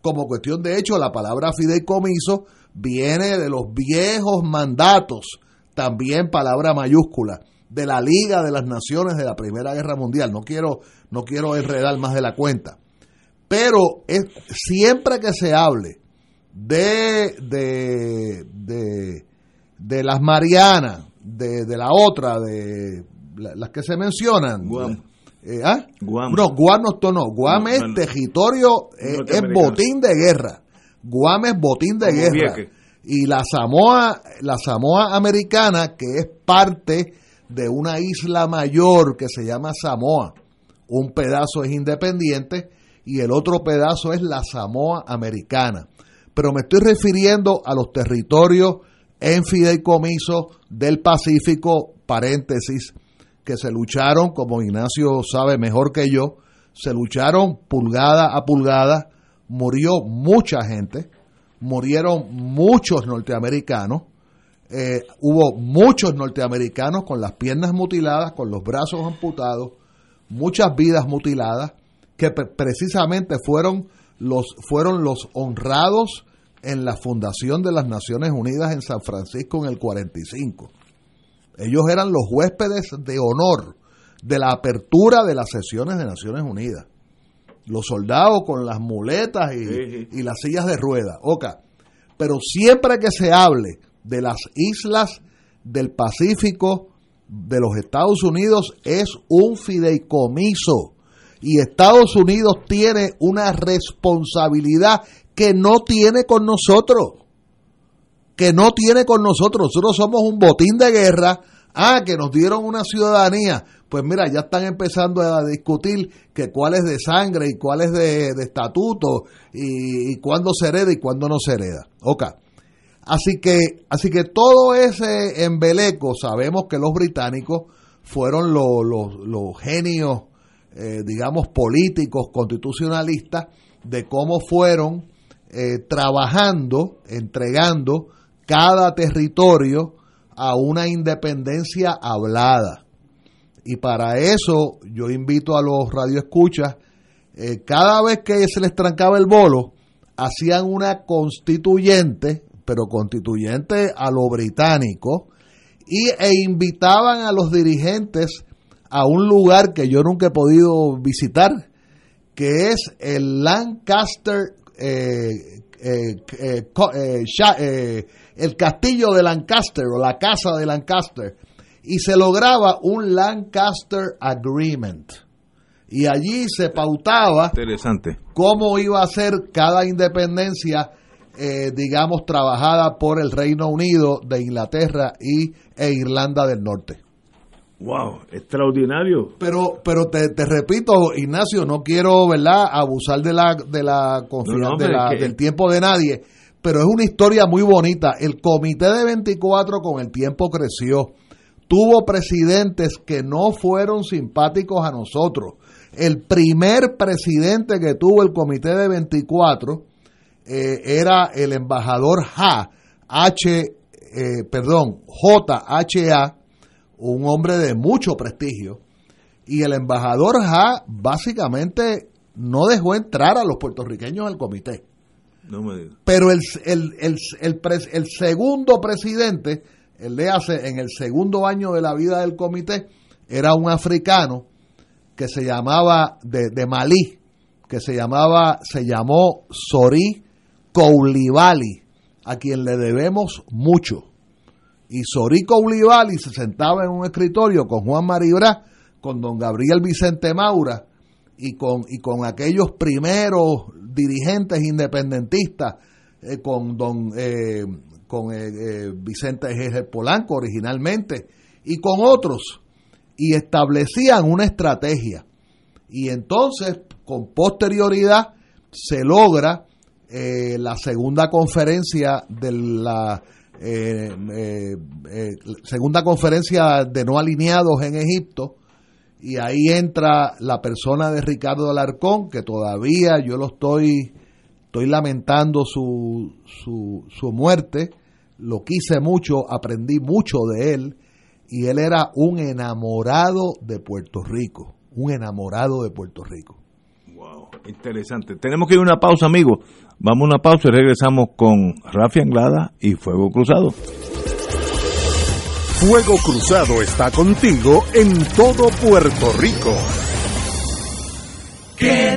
Como cuestión de hecho, la palabra fideicomiso viene de los viejos mandatos, también palabra mayúscula de la Liga de las Naciones de la Primera Guerra Mundial. No quiero, no quiero enredar más de la cuenta. Pero es, siempre que se hable de, de, de, de las Marianas, de, de, la otra, de las que se mencionan. Guam. Eh, ¿ah? Guam. No, Guam no, no. Guam es territorio, eh, es botín de guerra. Guam es botín de guerra. Y la Samoa, la Samoa americana, que es parte de una isla mayor que se llama Samoa. Un pedazo es independiente y el otro pedazo es la Samoa americana. Pero me estoy refiriendo a los territorios en fideicomiso del Pacífico, paréntesis, que se lucharon, como Ignacio sabe mejor que yo, se lucharon pulgada a pulgada, murió mucha gente, murieron muchos norteamericanos, eh, hubo muchos norteamericanos con las piernas mutiladas, con los brazos amputados, muchas vidas mutiladas, que precisamente fueron los, fueron los honrados en la fundación de las Naciones Unidas en San Francisco en el 45. Ellos eran los huéspedes de honor de la apertura de las sesiones de Naciones Unidas. Los soldados con las muletas y, y las sillas de rueda. Oca. Pero siempre que se hable de las islas del Pacífico de los Estados Unidos es un fideicomiso y Estados Unidos tiene una responsabilidad que no tiene con nosotros, que no tiene con nosotros. Nosotros somos un botín de guerra, ah, que nos dieron una ciudadanía. Pues mira, ya están empezando a discutir que cuál es de sangre y cuál es de, estatuto y, cuándo se hereda y cuándo no se hereda. Ok. Así que, así que todo ese embeleco, sabemos que los británicos fueron los, genios, eh, digamos, políticos, constitucionalistas, de cómo fueron eh, trabajando, entregando cada territorio a una independencia hablada. Y para eso yo invito a los radioescuchas, eh, cada vez que se les trancaba el bolo, hacían una constituyente, pero constituyente a lo británico, y, e invitaban a los dirigentes a un lugar que yo nunca he podido visitar, que es el Lancaster, eh, eh, eh, el castillo de Lancaster o la casa de Lancaster, y se lograba un Lancaster Agreement. Y allí se pautaba Interesante. cómo iba a ser cada independencia, eh, digamos, trabajada por el Reino Unido de Inglaterra y, e Irlanda del Norte. Wow, extraordinario. Pero, pero te, te repito, Ignacio, no quiero, ¿verdad?, abusar de la, de la confianza, No, no, de la- que- del tiempo de nadie, pero es una historia muy bonita. El comité de 24 con el tiempo creció. Tuvo presidentes que no fueron simpáticos a nosotros. El primer presidente que tuvo el comité de 24 eh, era el embajador Ha, H, eh, perdón, JHA, un hombre de mucho prestigio, y el embajador Ha básicamente no dejó entrar a los puertorriqueños al comité. No me digas. Pero el, el, el, el, pres- el segundo presidente, el de hace, en el segundo año de la vida del comité, era un africano que se llamaba, de, de Malí, que se llamaba, se llamó Sori Koulibaly, a quien le debemos mucho. Y Sori Koulibaly se sentaba en un escritorio con Juan Maribra, con don Gabriel Vicente Maura y con, y con aquellos primeros dirigentes independentistas, eh, con don eh, con eh, Vicente G. Polanco originalmente, y con otros, y establecían una estrategia. Y entonces, con posterioridad, se logra eh, la segunda conferencia de la eh, eh, eh, segunda conferencia de no alineados en Egipto y ahí entra la persona de Ricardo Alarcón que todavía yo lo estoy estoy lamentando su, su, su muerte lo quise mucho aprendí mucho de él y él era un enamorado de Puerto Rico un enamorado de Puerto Rico Wow, interesante. Tenemos que ir a una pausa, amigos. Vamos a una pausa y regresamos con Rafi Anglada y Fuego Cruzado. Fuego Cruzado está contigo en todo Puerto Rico. Te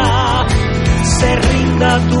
Se rinda pies.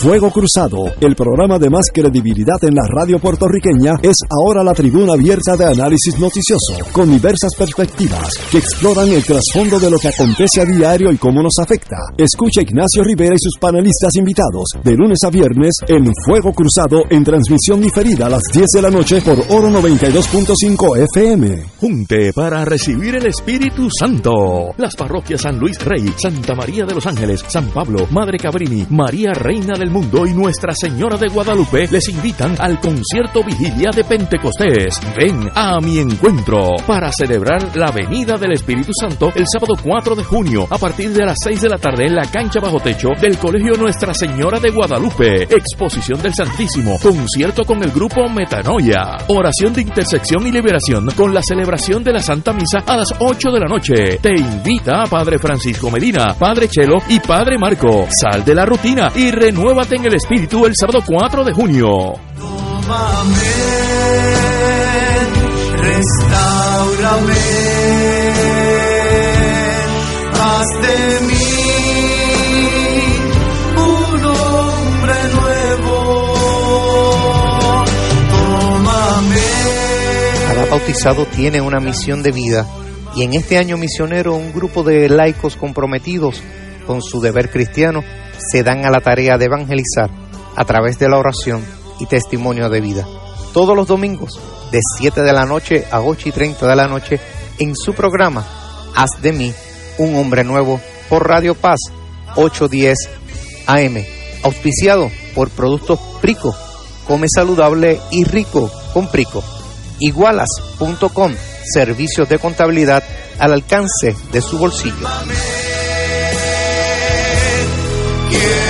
Fuego Cruzado, el programa de más credibilidad en la radio puertorriqueña, es ahora la tribuna abierta de análisis noticioso, con diversas perspectivas que exploran el trasfondo de lo que acontece a diario y cómo nos afecta. Escucha Ignacio Rivera y sus panelistas invitados de lunes a viernes en Fuego Cruzado en transmisión diferida a las 10 de la noche por Oro 92.5 FM. Junte para recibir el Espíritu Santo. Las parroquias San Luis Rey, Santa María de los Ángeles, San Pablo, Madre Cabrini, María Reina del Mundo y Nuestra Señora de Guadalupe les invitan al concierto vigilia de Pentecostés. Ven a mi encuentro para celebrar la venida del Espíritu Santo el sábado 4 de junio a partir de las 6 de la tarde en la cancha bajo techo del Colegio Nuestra Señora de Guadalupe. Exposición del Santísimo, concierto con el grupo Metanoia, oración de intersección y liberación con la celebración de la Santa Misa a las 8 de la noche. Te invita Padre Francisco Medina, Padre Chelo y Padre Marco. Sal de la rutina y renuévate en el espíritu el sábado 4 de junio. Tómame, restaurame, haz de mí un hombre nuevo. Tómame. Cada bautizado tiene una misión de vida Y en este año misionero, un grupo de laicos comprometidos con su deber cristiano se dan a la tarea de evangelizar a través de la oración y testimonio de vida. Todos los domingos, de 7 de la noche a 8 y 30 de la noche, en su programa Haz de mí un hombre nuevo por Radio Paz 810 AM, auspiciado por Productos Prico. Come saludable y rico con Prico. Igualas.com, servicios de contabilidad al alcance de su bolsillo. Quiero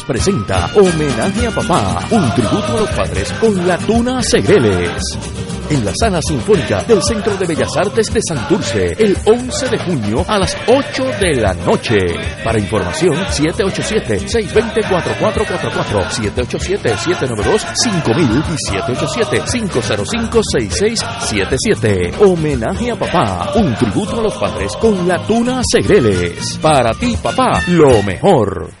presenta Homenaje a Papá, un tributo a los padres con la Tuna Segreles. En la sala sinfónica del Centro de Bellas Artes de Santurce, el 11 de junio a las 8 de la noche. Para información, 787-620-4444, 787-792-5000 y 787-505-6677. Homenaje a Papá, un tributo a los padres con la Tuna Segreles. Para ti, papá, lo mejor.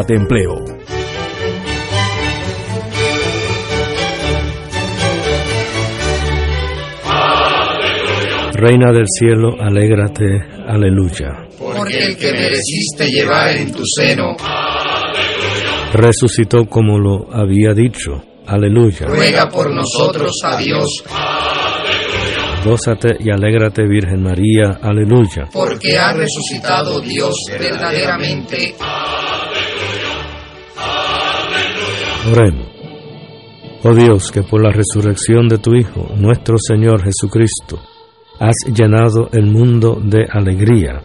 de empleo. Reina del cielo, alégrate, aleluya. Porque el que mereciste llevar en tu seno, Resucitó como lo había dicho, aleluya. ruega por nosotros a Dios, Gózate y alégrate, Virgen María, aleluya. porque ha resucitado Dios verdaderamente. Oh Dios, que por la resurrección de tu Hijo, nuestro Señor Jesucristo, has llenado el mundo de alegría.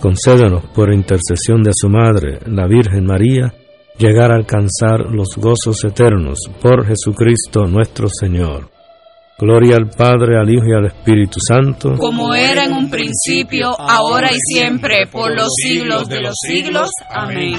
Concédenos, por intercesión de su Madre, la Virgen María, llegar a alcanzar los gozos eternos por Jesucristo nuestro Señor. Gloria al Padre, al Hijo y al Espíritu Santo. como era en un principio, ahora y siempre, por los siglos de los siglos. Amén.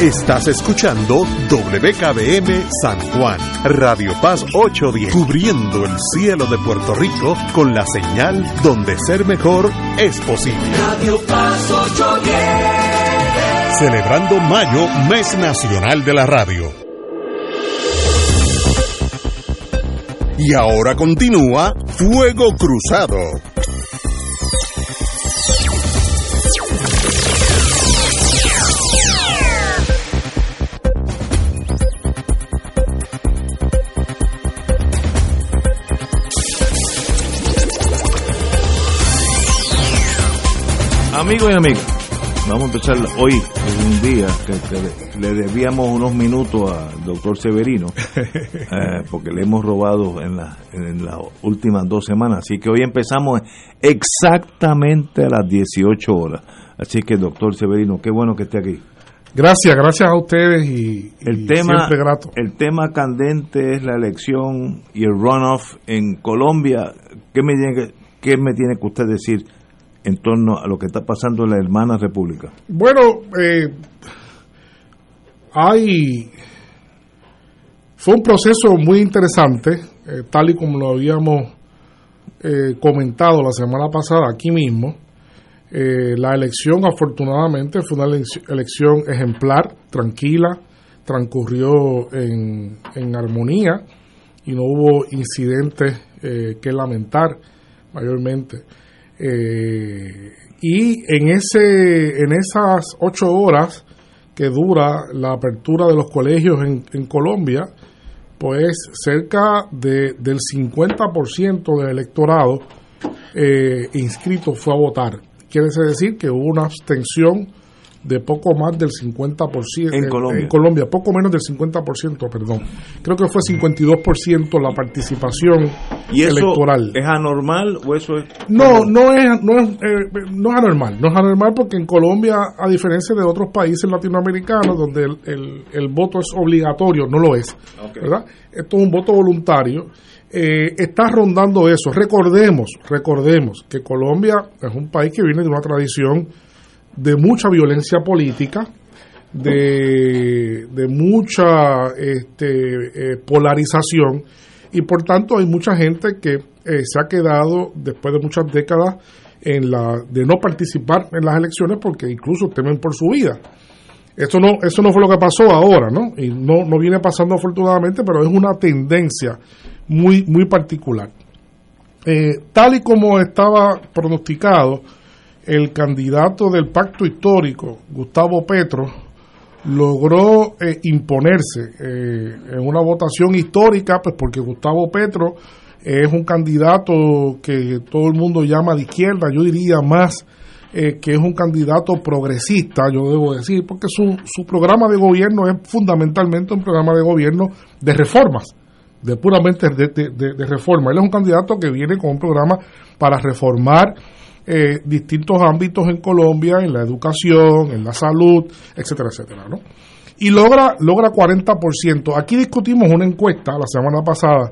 Estás escuchando WKBM San Juan, Radio Paz 810, cubriendo el cielo de Puerto Rico con la señal donde ser mejor es posible. Radio Paz 810. Celebrando Mayo, Mes Nacional de la Radio. Y ahora continúa Fuego Cruzado. Amigos y amigas, vamos a empezar hoy, es un día que, que le, debíamos unos minutos al doctor Severino, *laughs* eh, porque le hemos robado en, la- en las últimas dos semanas, así que hoy empezamos exactamente a las 18 horas. Así que doctor Severino, qué bueno que esté aquí. Gracias, gracias a ustedes y, El y tema, siempre grato. el tema candente es la elección y el runoff en Colombia. ¿Qué me tiene que, qué me tiene que usted decir en torno a lo que está pasando en la hermana república? Bueno, eh, hay fue un proceso muy interesante, eh, tal y como lo habíamos eh, comentado la semana pasada aquí mismo. Eh, la elección, afortunadamente, fue una elección ejemplar, tranquila, transcurrió en, en armonía y no hubo incidentes que lamentar mayormente. Y en, ese, en esas ocho horas que dura la apertura de los colegios en, en Colombia, pues cerca de, del 50% del electorado eh, inscrito fue a votar. Quiere decir que hubo una abstención de poco más del 50% en Colombia. en Colombia, poco menos del 50%, perdón. Creo que fue 52% la participación ¿Y eso electoral. ¿Es anormal o eso es.? No, no es, no, es, eh, no es anormal. No es anormal porque en Colombia, a diferencia de otros países latinoamericanos donde el, el, el voto es obligatorio, no lo es. ¿verdad? Esto es un voto voluntario. Eh, está rondando eso. Recordemos, recordemos que Colombia es un país que viene de una tradición de mucha violencia política, de, de mucha este, eh, polarización y por tanto hay mucha gente que eh, se ha quedado después de muchas décadas en la de no participar en las elecciones porque incluso temen por su vida. Esto no, eso no fue lo que pasó ahora, ¿no? Y no, no viene pasando afortunadamente, pero es una tendencia muy, muy particular. Eh, tal y como estaba pronosticado, el candidato del pacto histórico, Gustavo Petro, logró eh, imponerse eh, en una votación histórica, pues porque Gustavo Petro es un candidato que todo el mundo llama de izquierda, yo diría más eh, que es un candidato progresista, yo debo decir, porque su, su programa de gobierno es fundamentalmente un programa de gobierno de reformas, de puramente de, de, reforma. Él es un candidato que viene con un programa para reformar eh, distintos ámbitos en Colombia, en la educación, en la salud, etcétera, etcétera, ¿no? Y logra, logra 40%. Aquí discutimos una encuesta la semana pasada,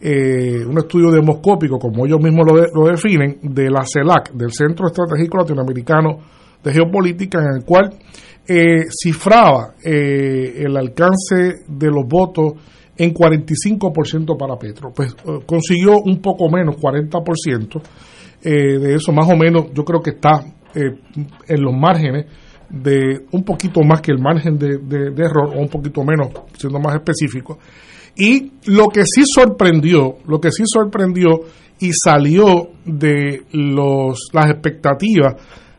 eh, un estudio demoscópico, como ellos mismos lo, lo, definen, de la CELAC, del Centro Estratégico Latinoamericano de Geopolítica, en el cual eh, cifraba eh, el alcance de los votos en 45% para Petro. Pues eh, consiguió un poco menos, 40%. Eh, de eso más o menos yo creo que está eh, en los márgenes de un poquito más que el margen de, de, de, error o un poquito menos siendo más específico y lo que sí sorprendió lo que sí sorprendió y salió de los las expectativas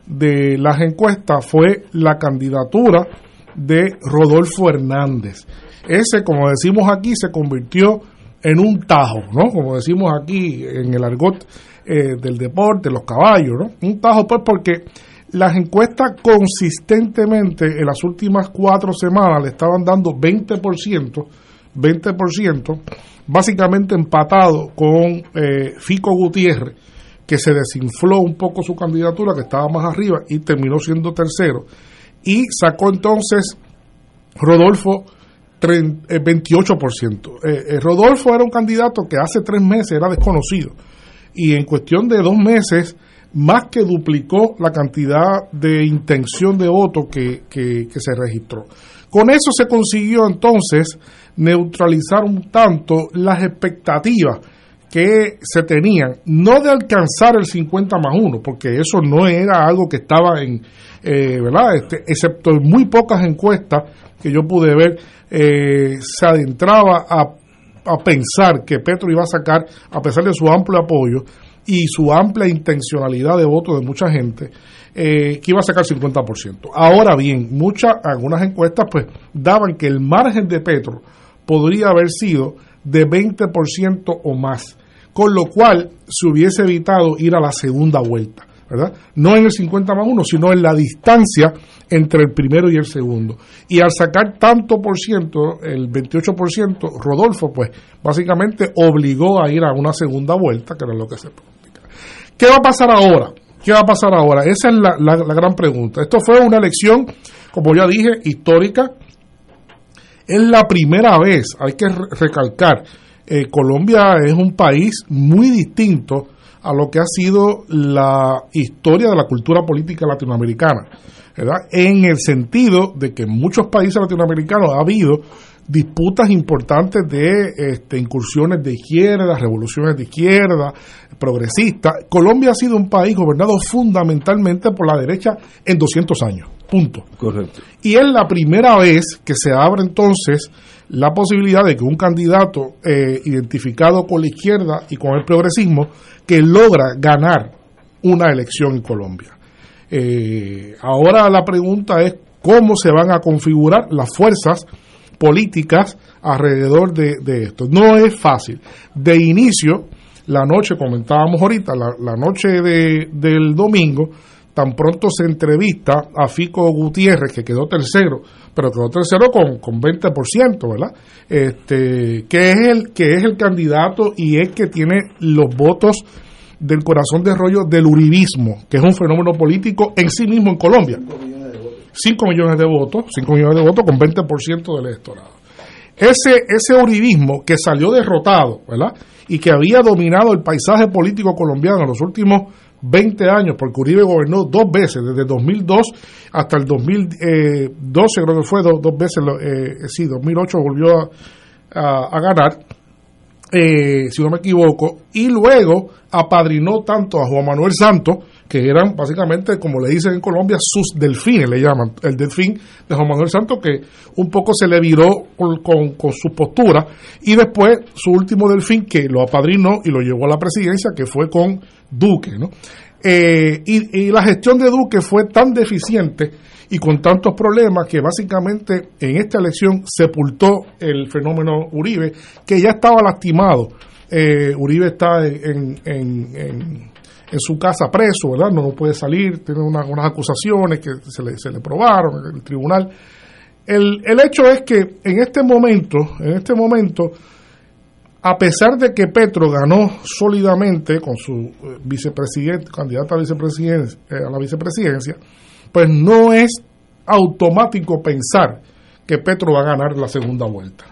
de las encuestas fue la candidatura de Rodolfo Hernández ese como decimos aquí se convirtió en un tajo, ¿no? Como decimos aquí en el argot eh, del deporte, los caballos, ¿no? Un tajo, pues, porque las encuestas consistentemente en las últimas cuatro semanas le estaban dando 20%, 20%, básicamente empatado con eh, Fico Gutiérrez, que se desinfló un poco su candidatura, que estaba más arriba y terminó siendo tercero, y sacó entonces Rodolfo 28%. Eh, eh, Rodolfo era un candidato que hace tres meses era desconocido y en cuestión de dos meses más que duplicó la cantidad de intención de voto que, que, se registró. Con eso se consiguió entonces neutralizar un tanto las expectativas que se tenían, no de alcanzar el 50 más 1, porque eso no era algo que estaba en, eh, ¿verdad? Este, excepto en muy pocas encuestas que yo pude ver, eh, se adentraba a, a, pensar que Petro iba a sacar, a pesar de su amplio apoyo y su amplia intencionalidad de voto de mucha gente, eh, que iba a sacar 50%. Ahora bien, muchas, algunas encuestas pues daban que el margen de Petro podría haber sido de 20% o más, con lo cual se hubiese evitado ir a la segunda vuelta. ¿Verdad? No en el 50 más 1, sino en la distancia entre el primero y el segundo. Y al sacar tanto por ciento, el 28%, Rodolfo, pues básicamente obligó a ir a una segunda vuelta, que era lo que se practica. ¿Qué va a pasar ahora? ¿Qué va a pasar ahora? Esa es la, la, gran pregunta. Esto fue una elección, como ya dije, histórica. Es la primera vez, hay que recalcar, eh, Colombia es un país muy distinto a lo que ha sido la historia de la cultura política latinoamericana, ¿verdad? En el sentido de que en muchos países latinoamericanos ha habido disputas importantes de este, incursiones de izquierda, revoluciones de izquierda, progresistas. Colombia ha sido un país gobernado fundamentalmente por la derecha en 200 años. Punto. Correcto. Y es la primera vez que se abre entonces la posibilidad de que un candidato eh, identificado con la izquierda y con el progresismo que logra ganar una elección en Colombia. Eh, ahora la pregunta es cómo se van a configurar las fuerzas políticas alrededor de, esto. No es fácil. De inicio, la noche, comentábamos ahorita, la, la noche de, del domingo, tan pronto se entrevista a Fico Gutiérrez, que quedó tercero, pero quedó tercero con, con 20%, ¿verdad? Este, que es el que es el candidato y es que tiene los votos del corazón de rollo del uribismo, que es un fenómeno político en sí mismo en Colombia. 5 millones de votos, 5 millones de votos con 20% del electorado. Ese, ese uribismo que salió derrotado, ¿verdad? Y que había dominado el paisaje político colombiano en los últimos 20 años, porque Uribe gobernó dos veces, desde 2002 hasta el 2012, creo que fue dos, dos veces, eh, sí, 2008 volvió a, a, ganar, eh, si no me equivoco, y luego apadrinó tanto a Juan Manuel Santos, que eran básicamente, como le dicen en Colombia, sus delfines, le llaman, el delfín de Juan Manuel Santos, que un poco se le viró con, su postura, y después su último delfín, que lo apadrinó y lo llevó a la presidencia, que fue con Duque, ¿no? Eh, y, la gestión de Duque fue tan deficiente y con tantos problemas que básicamente en esta elección sepultó el fenómeno Uribe, que ya estaba lastimado. Eh, Uribe está en, en, en, en, su casa preso, ¿verdad? No, no puede salir, tiene una, unas acusaciones que se le, se le probaron en el tribunal. El, el hecho es que en este momento, en este momento, a pesar de que Petro ganó sólidamente con su vicepresidente, candidata a, vicepresidencia, a la vicepresidencia, pues no es automático pensar que Petro va a ganar la segunda vuelta.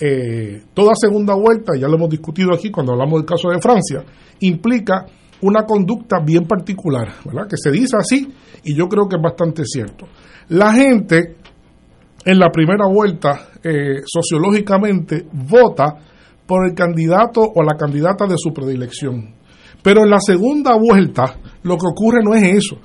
Eh, toda segunda vuelta, ya lo hemos discutido aquí cuando hablamos del caso de Francia, implica una conducta bien particular, ¿verdad? Que se dice así y yo creo que es bastante cierto. La gente en la primera vuelta eh, sociológicamente vota por el candidato o la candidata de su predilección. Pero en la segunda vuelta lo que ocurre no es eso.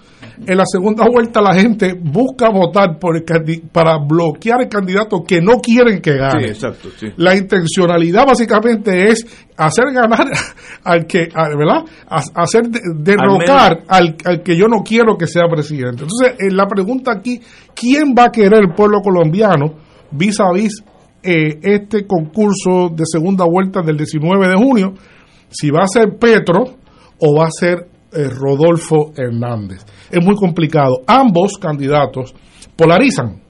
En la segunda vuelta la gente busca votar por el para bloquear el candidato que no quieren que gane. Sí, exacto, sí. La intencionalidad básicamente es hacer ganar *laughs* al que, ¿verdad? Hacer derrocar al, al, que yo no quiero que sea presidente. Entonces, en la pregunta aquí, ¿quién va a querer el pueblo colombiano vis a vis eh, este concurso de segunda vuelta del 19 de junio? Si va a ser Petro o va a ser eh, Rodolfo Hernández. Es muy complicado. Ambos candidatos polarizan.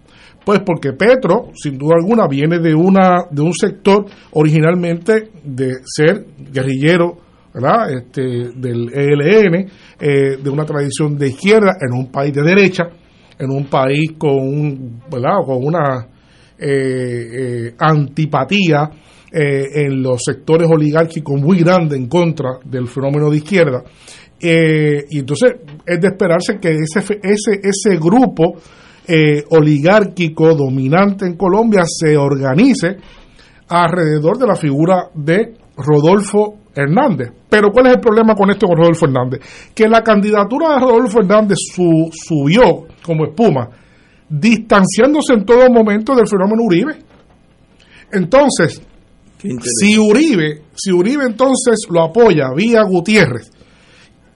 Pues porque Petro, sin duda alguna, viene de una de un sector originalmente de ser guerrillero, ¿verdad? Este, del ELN, eh, de una tradición de izquierda en un país de derecha, en un país con un, ¿verdad? Una eh, antipatía en los sectores oligárquicos muy grande en contra del fenómeno de izquierda. Eh, y entonces es de esperarse que ese, ese, ese grupo eh, oligárquico dominante en Colombia se organice alrededor de la figura de Rodolfo Hernández. Pero ¿cuál es el problema con esto con Rodolfo Hernández? Que la candidatura de Rodolfo Hernández su, subió como espuma, distanciándose en todo momento del fenómeno Uribe. Entonces, si Uribe, si Uribe entonces lo apoya vía Gutiérrez,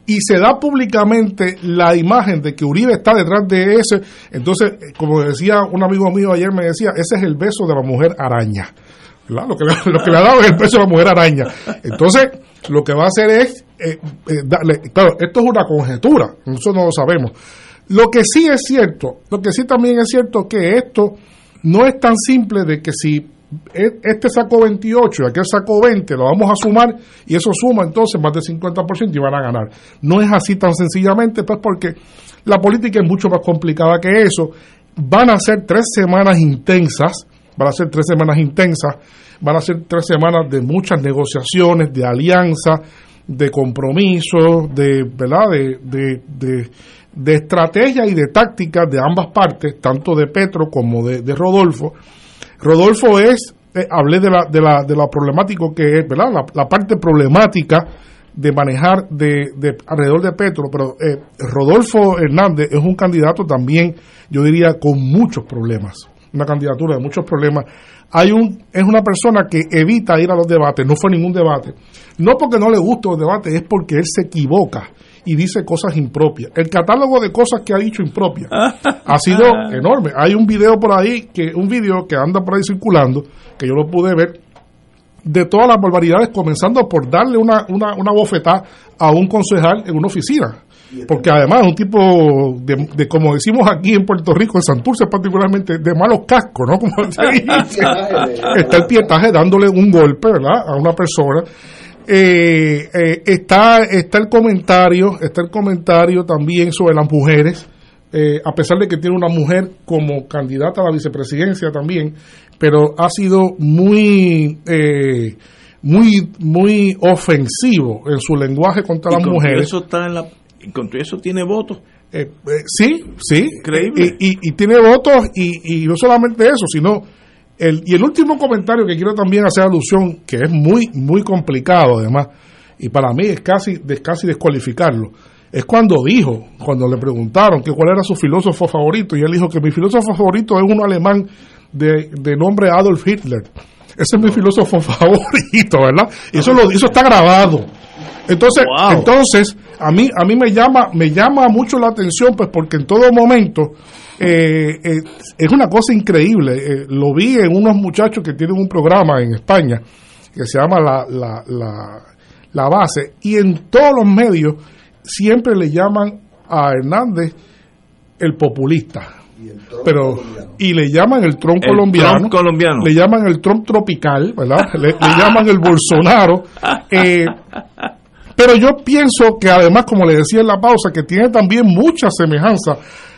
y se da públicamente la imagen de que Uribe está detrás de ese, entonces, como decía un amigo mío ayer, me decía, ese es el beso de la mujer araña. Lo que, *laughs* lo que le ha dado es el beso de la mujer araña. Entonces, lo que va a hacer es, eh, eh, darle, claro, esto es una conjetura, nosotros no lo sabemos. Lo que sí es cierto, lo que sí también es cierto que esto no es tan simple de que si este sacó 28 y aquel sacó 20, lo vamos a sumar y eso suma entonces más del 50% y van a ganar. No es así tan sencillamente, pues porque la política es mucho más complicada que eso. Van a ser tres semanas intensas, van a ser tres semanas intensas, van a ser tres semanas de muchas negociaciones, de alianza, de compromiso, de, ¿verdad? De, de, de, de estrategia y de tácticas de ambas partes, tanto de Petro como de, de Rodolfo. Rodolfo es, eh, hablé de la, de la, de la problemática que es, ¿verdad? La, parte problemática de manejar de, de alrededor de Petro, pero eh, Rodolfo Hernández es un candidato también, yo diría, con muchos problemas, una candidatura de muchos problemas. Hay un, es una persona que evita ir a los debates, no fue ningún debate, no porque no le guste los debates, es porque él se equivoca y dice cosas impropias. El catálogo de cosas que ha dicho impropias *laughs* ha sido enorme. Hay un video por ahí, que un video que anda por ahí circulando, que yo lo pude ver, de todas las barbaridades, comenzando por darle una, una, una bofetada a un concejal en una oficina. Porque además es un tipo de, de, como decimos aquí en Puerto Rico, en Santurce particularmente, de malos cascos, ¿no? Como *laughs* se dice. Está el pietaje dándole un golpe, ¿verdad? A una persona. Eh, eh, está, está el comentario, está el comentario también sobre las mujeres, eh, a pesar de que tiene una mujer como candidata a la vicepresidencia también, pero ha sido muy, eh, muy, muy ofensivo en su lenguaje contra Y las mujeres. Eso está en la, y con todo eso tiene votos. Sí, sí. Increíble. Y, y- y tiene votos y, y no solamente eso, sino el, y el último comentario que quiero también hacer alusión, que es muy, muy complicado además, y para mí es casi, es casi descualificarlo, es cuando dijo, cuando le preguntaron que cuál era su filósofo favorito, y él dijo que mi filósofo favorito es uno alemán de, de nombre Adolf Hitler. Ese es mi filósofo *laughs* favorito, ¿verdad? Y eso, lo, eso está grabado. Entonces, Wow. entonces a mí a mí me llama me llama mucho la atención pues porque en todo momento eh, eh, es una cosa increíble. Eh, lo vi en unos muchachos que tienen un programa en España que se llama la, la, la, la base y en todos los medios siempre le llaman a Hernández el populista. Pero y le llaman el Trump El colombiano, Trump colombiano. le llaman el Trump tropical, ¿verdad? Le, le llaman el Bolsonaro. Eh, pero yo pienso que además, como le decía en la pausa, que tiene también muchas semejanzas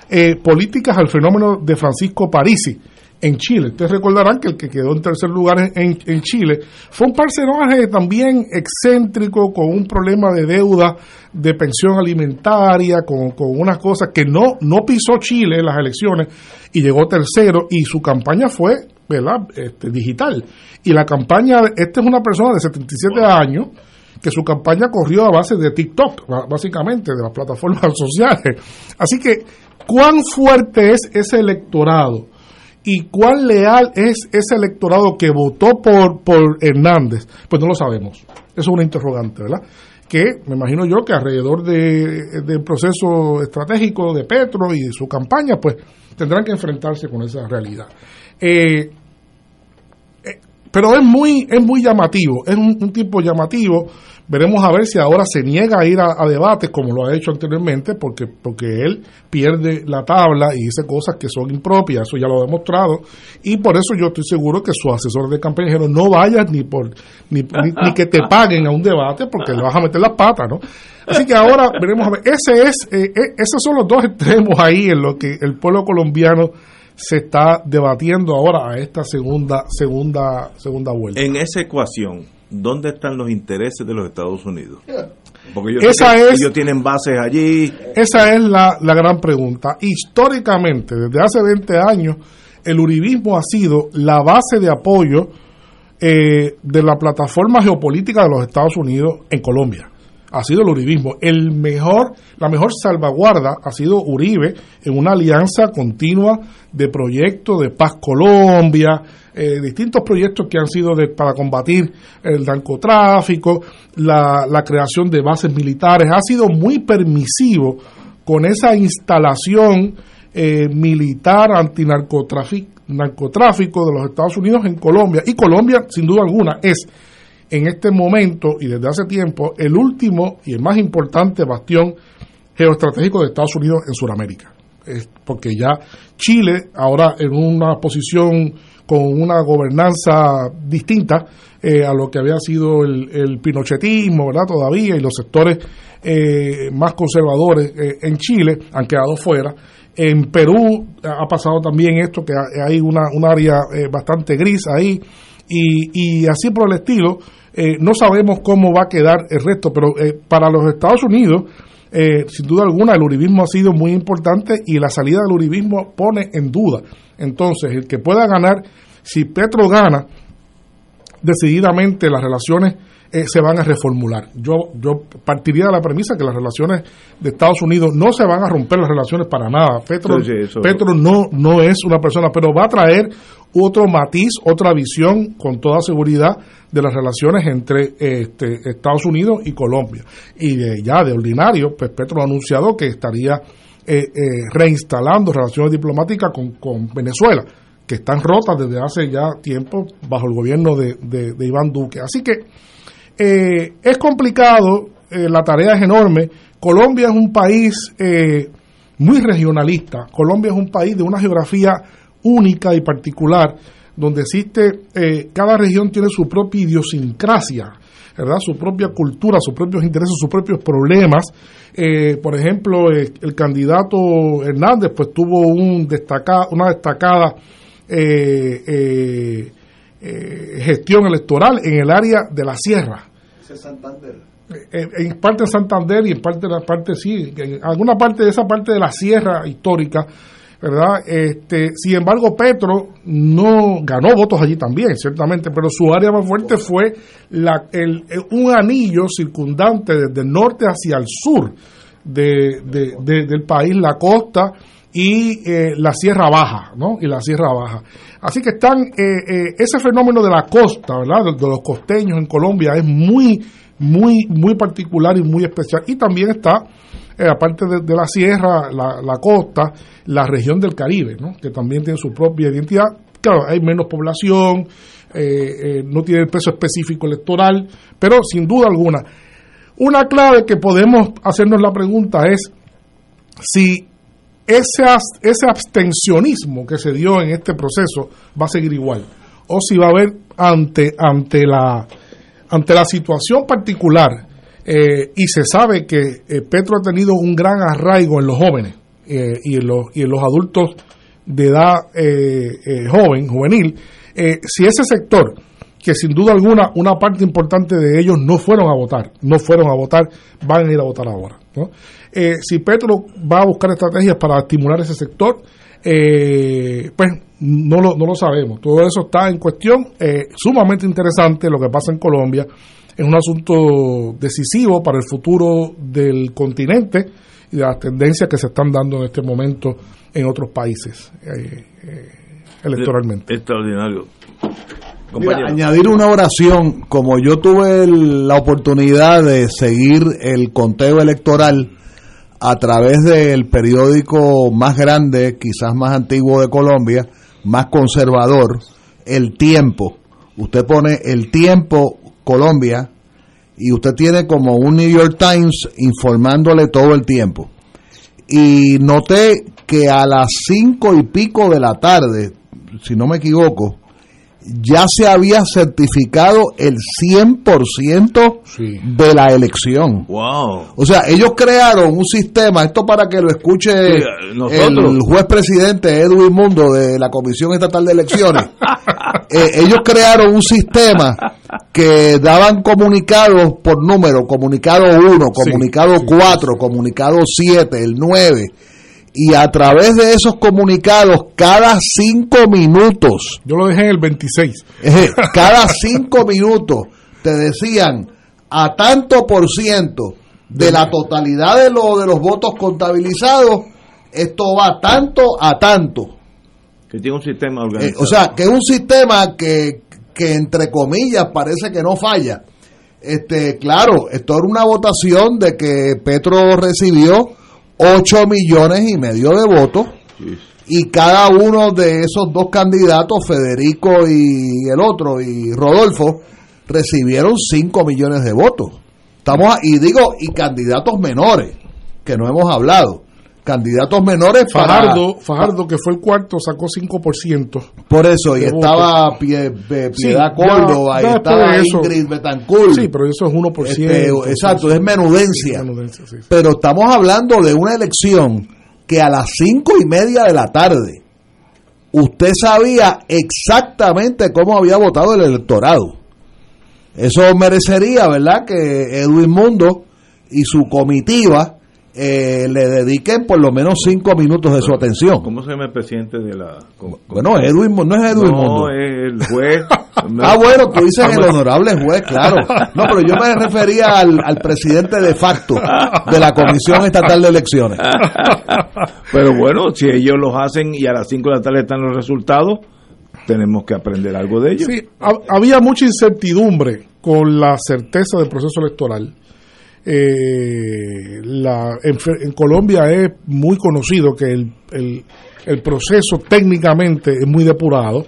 eh, políticas al fenómeno de Francisco Parisi en Chile. Ustedes recordarán que el que quedó en tercer lugar en, en Chile fue un personaje también excéntrico, con un problema de deuda de pensión alimentaria, con, con unas cosas que no, no pisó Chile en las elecciones y llegó tercero y su campaña fue ¿verdad? Este, digital. Y la campaña, esta es una persona de 77 años que su campaña corrió a base de TikTok, básicamente, de las plataformas *laughs* sociales. Así que, ¿cuán fuerte es ese electorado? ¿Y cuán leal es ese electorado que votó por, por Hernández? Pues no lo sabemos. Eso es una interrogante, ¿verdad? Que me imagino yo que alrededor de- del proceso estratégico de Petro y de su campaña, pues tendrán que enfrentarse con esa realidad. Eh, pero es muy es muy llamativo, es un, un tipo llamativo. Veremos a ver si ahora se niega a ir a, a debates como lo ha hecho anteriormente, porque porque él pierde la tabla y dice cosas que son impropias, eso ya lo ha demostrado, y por eso yo estoy seguro que su asesor de campaña dijeron no vayas ni por ni, ni, ni que te paguen a un debate porque le vas a meter las patas, ¿no? Así que ahora veremos a ver. Ese es eh, eh, esos son los dos extremos ahí en lo que el pueblo colombiano se está debatiendo ahora a esta segunda segunda segunda vuelta. En esa ecuación, ¿dónde están los intereses de los Estados Unidos? Porque Esa sé que es- ellos tienen bases allí. Esa es la, la gran pregunta. Históricamente, desde hace 20 años, el uribismo ha sido la base de apoyo eh, de la plataforma geopolítica de los Estados Unidos en Colombia. Ha sido el uribismo. El mejor, la mejor salvaguarda ha sido Uribe en una alianza continua de proyectos de Paz Colombia, eh, distintos proyectos que han sido de- para combatir el narcotráfico, la, la creación de bases militares. Ha sido muy permisivo con esa instalación eh, militar antinarcotráfico narcotráfico de los Estados Unidos en Colombia. Y Colombia, sin duda alguna, es en este momento y desde hace tiempo el último y el más importante bastión geoestratégico de Estados Unidos en Sudamérica. Es porque ya Chile, ahora en una posición con una gobernanza distinta eh, a lo que había sido el, el pinochetismo, ¿verdad? Todavía, y los sectores eh, más conservadores eh, en Chile han quedado fuera. En Perú ha pasado también esto, que ha- hay una, un área eh, bastante gris ahí, y, y así por el estilo. Eh, no sabemos cómo va a quedar el resto, pero eh, para los Estados Unidos, eh, sin duda alguna, el uribismo ha sido muy importante y la salida del uribismo pone en duda. Entonces, el que pueda ganar, si Petro gana, decididamente las relaciones eh, se van a reformular. Yo, yo partiría de la premisa que las relaciones de Estados Unidos no se van a romper las relaciones para nada. Petro, Sí, sí, eso- Petro no, no es una persona, pero va a traer otro matiz, otra visión con toda seguridad de las relaciones entre este, Estados Unidos y Colombia. Y de, ya de ordinario, pues Petro ha anunciado que estaría eh, eh, reinstalando relaciones diplomáticas con, con Venezuela, que están rotas desde hace ya tiempo bajo el gobierno de, de- de Iván Duque. Así que eh, es complicado, eh, la tarea es enorme. Colombia es un país eh, muy regionalista. Colombia es un país de una geografía única y particular, donde existe, eh, cada región tiene su propia idiosincrasia, ¿verdad? Su propia cultura, sus propios intereses, sus propios problemas. Por ejemplo, el candidato Hernández, pues tuvo un destaca, una destacada eh, eh, eh, gestión electoral en el área de la sierra. Eh, en parte de Santander y en parte de la parte sí, en alguna parte de esa parte de la sierra histórica, ¿verdad? Este, sin embargo, Petro no ganó votos allí también, ciertamente, pero su área más fuerte fue la, el, el- un anillo circundante desde el norte hacia el sur de, de- de- del país, la costa y eh, la Sierra Baja, ¿no? Y la Sierra Baja. Así que están, eh, eh, ese fenómeno de la costa, ¿verdad? De, los costeños en Colombia es muy, muy, muy particular y muy especial. Y también está, eh, aparte de, la Sierra, la, la costa, la región del Caribe, ¿no? Que también tiene su propia identidad. Claro, hay menos población, eh, no tiene el peso específico electoral, pero sin duda alguna. Una clave que podemos hacernos la pregunta es si ese, ese abstencionismo que se dio en este proceso va a seguir igual o si va a haber ante ante la ante la situación particular eh, y se sabe que eh, Petro ha tenido un gran arraigo en los jóvenes eh, y, en los, y en los adultos de edad joven, juvenil, si ese sector, que sin duda alguna una parte importante de ellos no fueron a votar, no fueron a votar, van a ir a votar ahora. Eh, si Petro va a buscar estrategias para estimular ese sector, eh, pues no lo, no lo sabemos. Todo eso está en cuestión. Eh, sumamente interesante lo que pasa en Colombia. Es un asunto decisivo para el futuro del continente y de las tendencias que se están dando en este momento en otros países eh, eh, electoralmente. Extraordinario. Mira, añadir una oración, como yo tuve el- la oportunidad de seguir el conteo electoral a través del periódico más grande, quizás más antiguo de Colombia, más conservador, El Tiempo. Usted pone El Tiempo Colombia y usted tiene como un New York Times informándole todo el tiempo. Y noté que a las cinco y pico de la tarde, si no me equivoco, ya se había certificado el 100% de la elección. Wow. O sea, ellos crearon un sistema, esto para que lo escuche Sí, el juez presidente Edwin Mundo de la Comisión Estatal de Elecciones. *laughs* Eh, ellos crearon un sistema que daban comunicados por número, comunicado 1, comunicado 4, comunicado 7, el 9. Y a través de esos comunicados, cada cinco minutos, Yo lo dejé en el 26. eh, *laughs* cada cinco minutos te decían a tanto por ciento de la totalidad de, lo, de los votos contabilizados, esto va tanto a tanto. Que tiene un sistema Eh, organizado. o sea, que es un sistema que, que entre comillas parece que no falla. Este, claro, esto era una votación de que Petro recibió 8 millones y medio de votos y cada uno de esos dos candidatos, Federico y el otro, y Rodolfo, recibieron 5 millones de votos. Estamos a- y digo, y candidatos menores, que no hemos hablado. Candidatos menores para- Fajardo, Fajardo, que fue el cuarto, sacó 5%. por eso, y estaba. Pie- Pie- Sí, Piedad ya- Córdoba, ya y estaba eso- Ingrid Betancourt. Sí, pero eso es 1%. Este, exacto, sí, es menudencia. sí, sí. Pero estamos hablando de una elección que a las cinco y media de la tarde usted sabía exactamente cómo había votado el electorado. Eso merecería, ¿verdad?, que Edwin Mundo y su comitiva eh, le dediquen por lo menos cinco minutos de su atención. ¿Cómo se llama el presidente de la.? Bueno, Edwin, no es Edwin no, Mundo. es el juez. *laughs* ah, bueno, tú dices el honorable juez, claro. No, pero yo me refería al, al presidente de facto de la Comisión Estatal de Elecciones. *laughs* Pero bueno, si ellos los hacen y a las 5 de la tarde están los resultados, tenemos que aprender algo de ellos. Sí, ha- había mucha incertidumbre con la certeza del proceso electoral. Eh, la, en, en Colombia es muy conocido que el, el- el proceso técnicamente es muy depurado,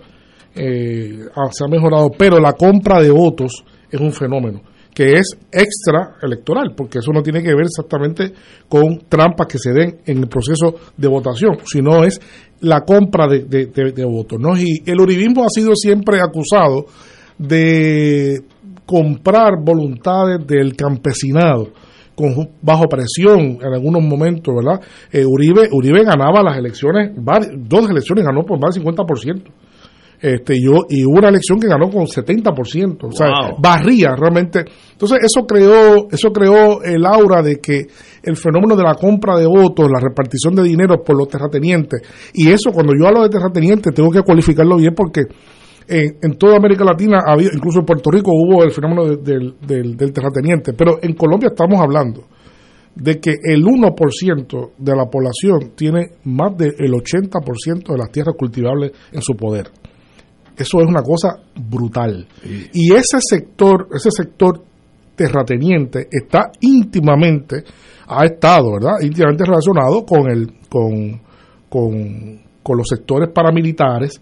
eh, ah, se ha mejorado, pero la compra de votos es un fenómeno que es extra electoral, porque eso no tiene que ver exactamente con trampas que se den en el proceso de votación, sino es la compra de, de- de- de votos. ¿no? Y el uribismo ha sido siempre acusado de comprar voluntades del campesinado con, bajo presión en algunos momentos, ¿verdad? Eh, Uribe, Uribe ganaba las elecciones, dos elecciones ganó por más del 50%. Este, y, y hubo una elección que ganó con 70%, o sea, Wow. barría realmente. Entonces, eso creó, eso creó el aura de que el fenómeno de la compra de votos, la repartición de dinero por los terratenientes, y eso cuando yo hablo de terratenientes tengo que cualificarlo bien porque en, en toda América Latina, ha habido, incluso en Puerto Rico hubo el fenómeno de- del, del, del terrateniente, pero en Colombia estamos hablando de que el 1% de la población tiene más del 80% de las tierras cultivables en su poder. Eso es una cosa brutal. Y ese sector, ese sector terrateniente está íntimamente, ha estado, ¿verdad? Íntimamente relacionado con el, con, con, con los sectores paramilitares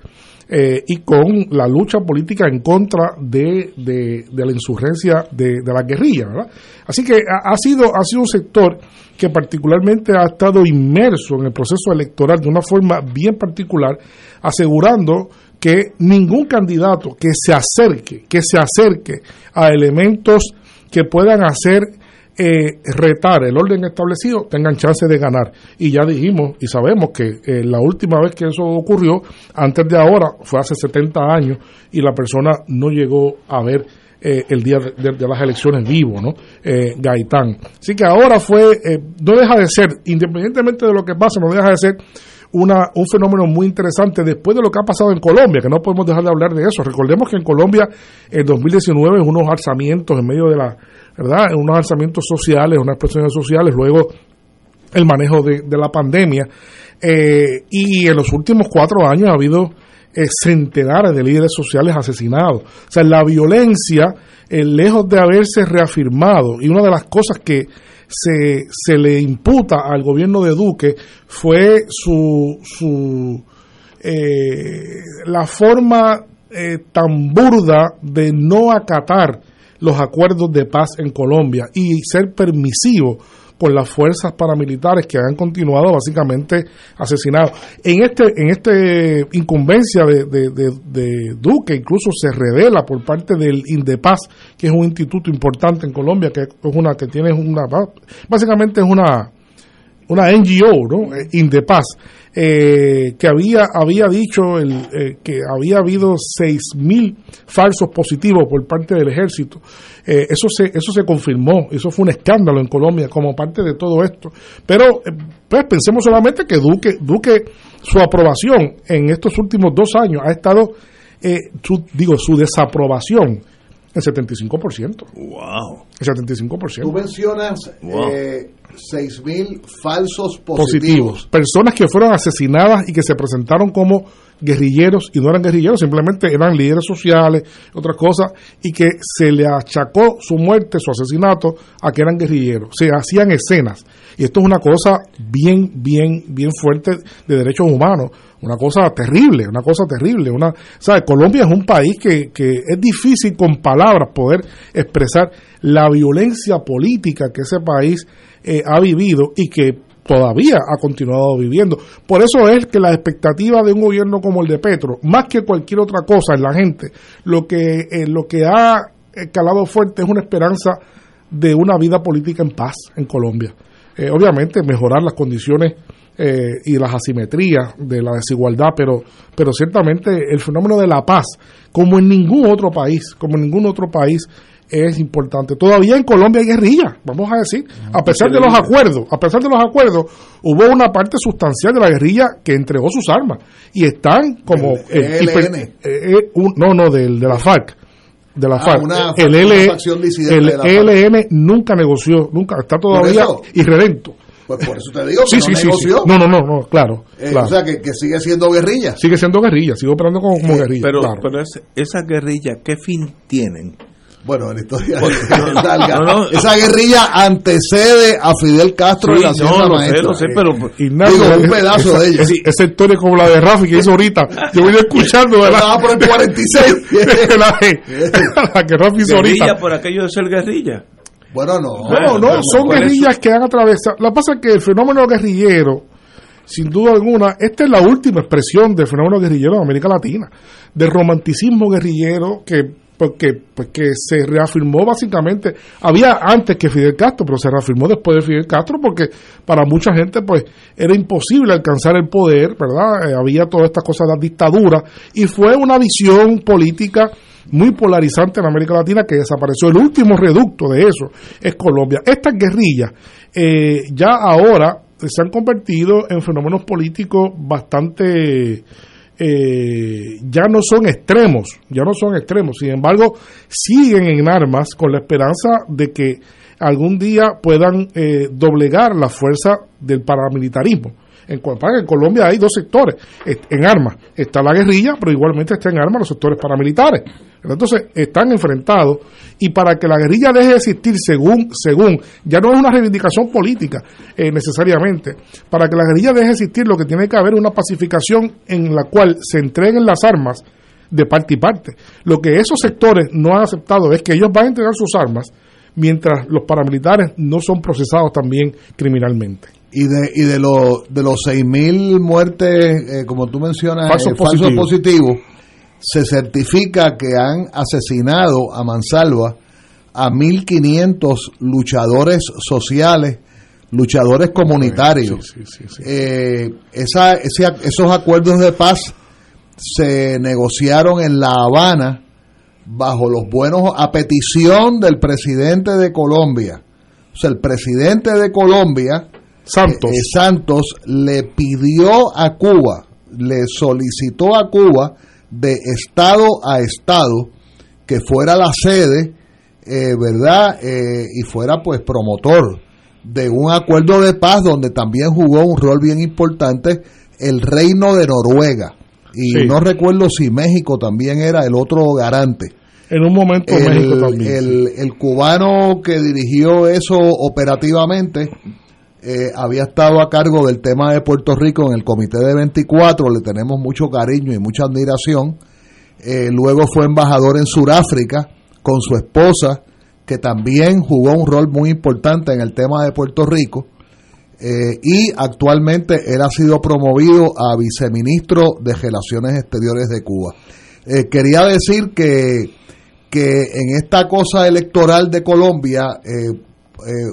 eh, y con la lucha política en contra de, de, la insurgencia de, de la guerrilla, ¿verdad? Así que ha, ha sido, ha sido un sector que particularmente ha estado inmerso en el proceso electoral de una forma bien particular, asegurando que ningún candidato que se acerque, que se acerque a elementos que puedan hacer eh, retar el orden establecido tengan chance de ganar. Y ya dijimos y sabemos que eh, la última vez que eso ocurrió, antes de ahora, fue hace 70 años y la persona no llegó a ver eh, el día de, de- las elecciones vivo, ¿no? Eh, Gaitán. Así que ahora fue, eh, no deja de ser, independientemente de lo que pase, no deja de ser una, un fenómeno muy interesante después de lo que ha pasado en Colombia, que no podemos dejar de hablar de eso. Recordemos que en Colombia, en 2019, unos alzamientos en medio de la, ¿verdad? Unos alzamientos sociales, unas presiones sociales, luego el manejo de, la pandemia. Eh, y en los últimos cuatro años ha habido eh, centenares de líderes sociales asesinados. O sea, la violencia, eh, lejos de haberse reafirmado, y una de las cosas que se, se le imputa al gobierno de Duque fue su, su la forma tan burda de no acatar los acuerdos de paz en Colombia y ser permisivo con las fuerzas paramilitares que han continuado básicamente asesinados. En este, en este incumbencia de, de, de- de Duque, incluso se revela por parte del Indepaz, que es un instituto importante en Colombia, que es una que tiene una básicamente es una una NGO, ¿no? Eh, Indepaz, eh, que había, había dicho el, eh, que había habido 6.000 falsos positivos por parte del ejército. Eh, eso, se, eso se confirmó, eso fue un escándalo en Colombia como parte de todo esto. Pero, eh, pues pensemos solamente que Duque, Duque, su aprobación en estos últimos dos años ha estado, eh, su- digo, su desaprobación en 75%. ¡Wow! El 75%. Tú mencionas Wow. eh, 6.000 falsos positivos. positivos. Personas que fueron asesinadas y que se presentaron como guerrilleros y no eran guerrilleros, simplemente eran líderes sociales, otras cosas, y que se le achacó su muerte, su asesinato, a que eran guerrilleros. Se hacían escenas. Y esto es una cosa bien, bien, bien fuerte de derechos humanos. Una cosa terrible, una cosa terrible. Una, ¿sabes? Colombia es un país que, que es difícil con palabras poder expresar la violencia política que ese país eh, ha vivido y que todavía ha continuado viviendo. Por eso es que la expectativa de un gobierno como el de Petro, más que cualquier otra cosa en la gente, lo que, eh, lo que ha calado fuerte es una esperanza de una vida política en paz en Colombia. Eh, obviamente mejorar las condiciones eh, y las asimetrías de la desigualdad, pero, pero ciertamente el fenómeno de la paz, como en ningún otro país, como en ningún otro país, es importante. Todavía en Colombia hay guerrilla, vamos a decir, a pesar de los acuerdos, a pesar de los acuerdos, hubo una parte sustancial de la guerrilla que entregó sus armas y están como El eh, hiper- eh, eh, un- no, no, del, de la FARC. De la Ah, FARC. una el fac- una L- facción disidente el de la nunca negoció, nunca, está todavía irredento. Pues por eso te digo que Sí, no sí, sí, sí. negoció. No, no, no, no, claro. Eh, claro. O sea, que, que sigue siendo guerrilla. sigue siendo guerrilla, sigue operando como, como guerrilla. Pero, claro. pero es- esa guerrilla, ¿qué fin tienen? Bueno, la historia. No, no. Esa guerrilla antecede a Fidel Castro Sí, en la no, lo sé, lo sé, pero Ignacio, Digo, un pedazo esa, de ella. es- Esa historia como la de Rafi que hizo ahorita. Yo voy escuchando la, Estaba por el 46. *laughs* la, la que Rafi hizo Guerrilla ahorita. por aquello de ser guerrilla. Bueno, no. No, no, Bueno, son guerrillas que han atravesado. Lo que pasa es que el fenómeno guerrillero, sin duda alguna, esta es la última expresión del fenómeno guerrillero en América Latina, del romanticismo guerrillero que porque pues que se reafirmó básicamente había antes que Fidel Castro pero se reafirmó después de Fidel Castro porque para mucha gente pues era imposible alcanzar el poder verdad Eh, había todas estas cosas de la dictadura y fue una visión política muy polarizante en América Latina que desapareció. El último reducto de eso es Colombia. Estas guerrillas eh, ya ahora se han convertido en fenómenos políticos bastante... eh, ya no son extremos, ya no son extremos, sin embargo siguen en armas con la esperanza de que algún día puedan eh, doblegar la fuerza del paramilitarismo. En, en Colombia hay dos sectores en armas. Está la guerrilla, pero igualmente está en armas los sectores paramilitares. Entonces están enfrentados y para que la guerrilla deje de existir según, según, ya no es una reivindicación política eh, necesariamente, para que la guerrilla deje de existir lo que tiene que haber es una pacificación en la cual se entreguen las armas de parte y parte. Lo que esos sectores no han aceptado es que ellos van a entregar sus armas mientras los paramilitares no son procesados también criminalmente. Y de, y de, los de los 6.000 muertes, eh, como tú mencionas, Falsos eh, falsos positivos. positivos, se certifica que han asesinado a Mansalva a 1.500 luchadores sociales, luchadores comunitarios. Eh, esa, ese- esos acuerdos de paz se negociaron en La Habana bajo los buenos, a petición del presidente de Colombia. O sea, el presidente de Colombia, Santos, eh, Santos le pidió a Cuba, le solicitó a Cuba de estado a estado que fuera la sede, eh, ¿verdad? Eh, y fuera pues promotor de un acuerdo de paz donde también jugó un rol bien importante el reino de Noruega. Y Sí. no recuerdo si México también era el otro garante. En un momento México también. el- el cubano que dirigió eso operativamente eh, había estado a cargo del tema de Puerto Rico en el Comité de 24, le tenemos mucho cariño y mucha admiración. Eh, luego fue embajador en Sudáfrica con su esposa, que también jugó un rol muy importante en el tema de Puerto Rico. Eh, y actualmente él ha sido promovido a viceministro de Relaciones Exteriores de Cuba. Quería decir que, que en esta cosa electoral de Colombia,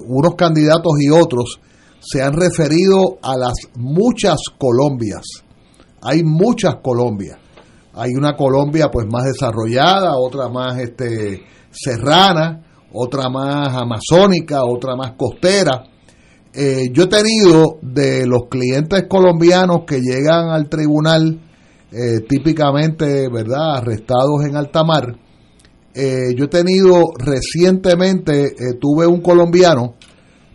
unos candidatos y otros se han referido a las muchas Colombias. Hay muchas Colombias. Hay una Colombia pues más desarrollada, otra más este serrana, otra más amazónica, otra más costera. Eh, yo he tenido de los clientes colombianos que llegan al tribunal eh, típicamente, ¿verdad?, arrestados en alta mar. Eh, yo he tenido recientemente, eh, tuve un colombiano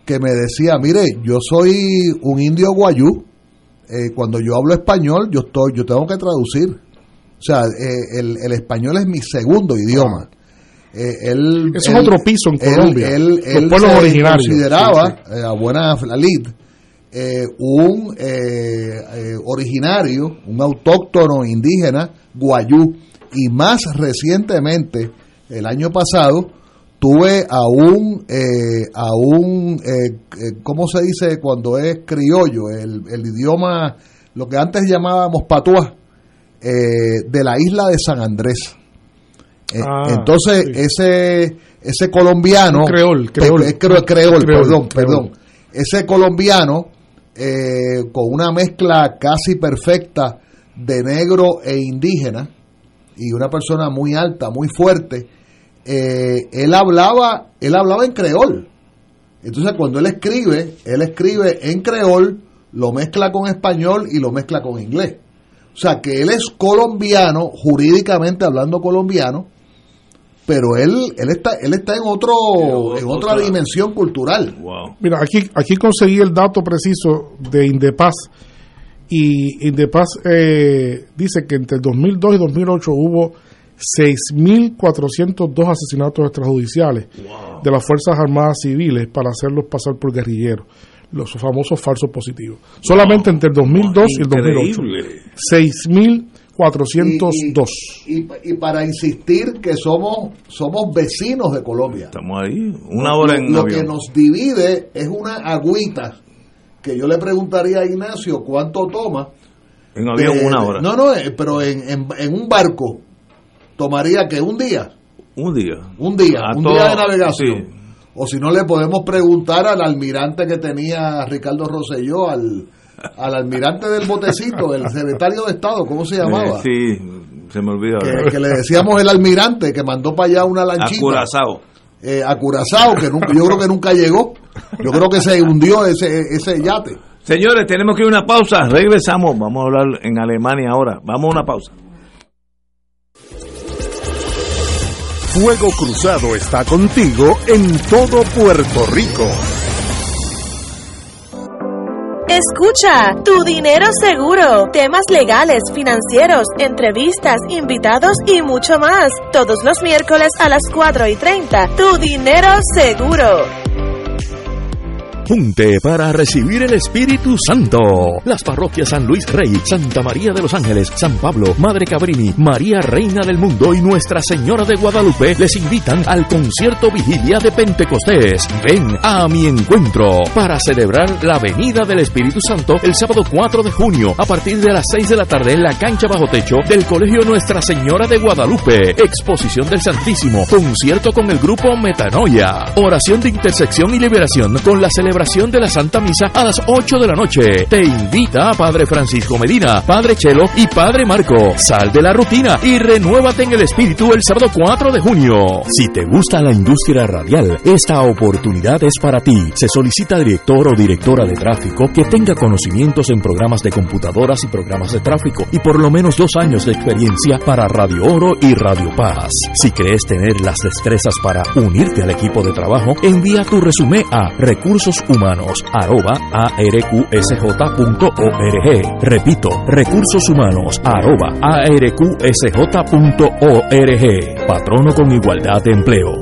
que me decía, mire, yo soy un indio guayú, eh, cuando yo hablo español, yo estoy, yo tengo que traducir. O sea, eh, el, el español es mi segundo idioma. Eh, él, Eso es otro piso en Colombia, Él, los él pueblos se originarios. consideraba, Sí, sí. eh, a buena lid, eh, un originario, un autóctono indígena guayú. Y más recientemente, el año pasado, tuve a un, eh, a un eh, eh, ¿cómo se dice cuando es criollo? El, el idioma, lo que antes llamábamos patuá, eh, de la isla de San Andrés. Eh, Ah, entonces, sí. ese, ese colombiano, creol, creol. creol, Creol, perdón, perdón, ese colombiano eh, con una mezcla casi perfecta de negro e indígena y una persona muy alta, muy fuerte, eh, él hablaba, él hablaba en creol. Entonces cuando él escribe, él escribe en creol, lo mezcla con español y lo mezcla con inglés. O sea que él es colombiano, jurídicamente hablando colombiano, pero él él está él está en otro en otra dimensión cultural. Mira, aquí, aquí conseguí el dato preciso de Indepaz. Y Indepaz eh, dice que entre 2002 y 2008 hubo 6.402 asesinatos extrajudiciales de las Fuerzas Armadas Civiles para hacerlos pasar por guerrilleros, los famosos falsos positivos. Solamente entre el 2002 y el 2008. 6.402. Y, y para insistir que somos somos vecinos de Colombia. Estamos ahí, una hora en Lo que nos divide es una agüita que yo le preguntaría a Ignacio cuánto toma. En avión de- una hora. No, no, eh, pero en, en, en un barco tomaría que un día. Un día. Un día, A un todo- día de navegación. sí. O si no, le podemos preguntar al almirante que tenía Ricardo Rosselló, al, al almirante del botecito, el secretario de Estado, ¿cómo se llamaba? Eh, sí, se me olvidó. que, que le decíamos el almirante que mandó para allá una A lanchita. Curazao. eh, a Curazao, que nunca, yo creo que nunca llegó. Yo creo que se hundió ese, ese yate. Señores, tenemos que ir a una pausa. Regresamos. Vamos a hablar en Alemania ahora. Vamos a una pausa. Fuego Cruzado está contigo en todo Puerto Rico. Escucha, tu dinero seguro, temas legales, financieros, entrevistas, invitados y mucho más. Todos los miércoles a las 4 y 30, tu dinero seguro. Junte para recibir el Espíritu Santo. Las parroquias San Luis Rey, Santa María de los Ángeles, San Pablo, Madre Cabrini, María Reina del Mundo y Nuestra Señora de Guadalupe les invitan al concierto vigilia de Pentecostés. Ven a mi encuentro para celebrar la venida del Espíritu Santo el sábado 4 de junio a partir de las 6 de la tarde en la cancha bajo techo del Colegio Nuestra Señora de Guadalupe. Exposición del Santísimo, concierto con el grupo Metanoia, oración de intersección y liberación con la celebración de la Santa Misa a las 8 de la noche. Te invita a Padre Francisco Medina, Padre Chelo y Padre Marco. Sal de la rutina y renuévate en el espíritu el sábado 4 de junio. Si te gusta la industria radial, esta oportunidad es para ti. Se solicita director o directora de tráfico que tenga conocimientos en programas de computadoras y programas de tráfico y por lo menos dos años de experiencia para Radio Oro y Radio Paz. Si crees tener las destrezas para unirte al equipo de trabajo, envía tu resumen a recursos humanos arroba arqsj.org. Repito, recursos humanos arroba arqsj.org. Patrono con igualdad de empleo.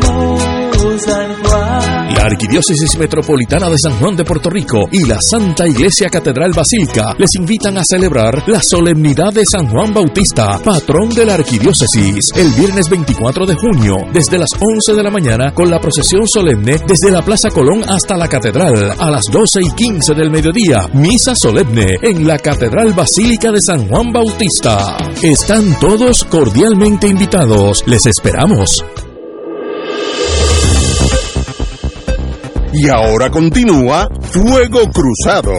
La Arquidiócesis Metropolitana de San Juan de Puerto Rico y la Santa Iglesia Catedral Basílica les invitan a celebrar la solemnidad de San Juan Bautista, patrón de la Arquidiócesis, el viernes 24 de junio, desde las 11 de la mañana, con la procesión solemne desde la Plaza Colón hasta la Catedral, a las 12 y 15 del mediodía, misa solemne en la Catedral Basílica de San Juan Bautista. Están todos cordialmente invitados. Les esperamos. Y ahora continúa Fuego Cruzado.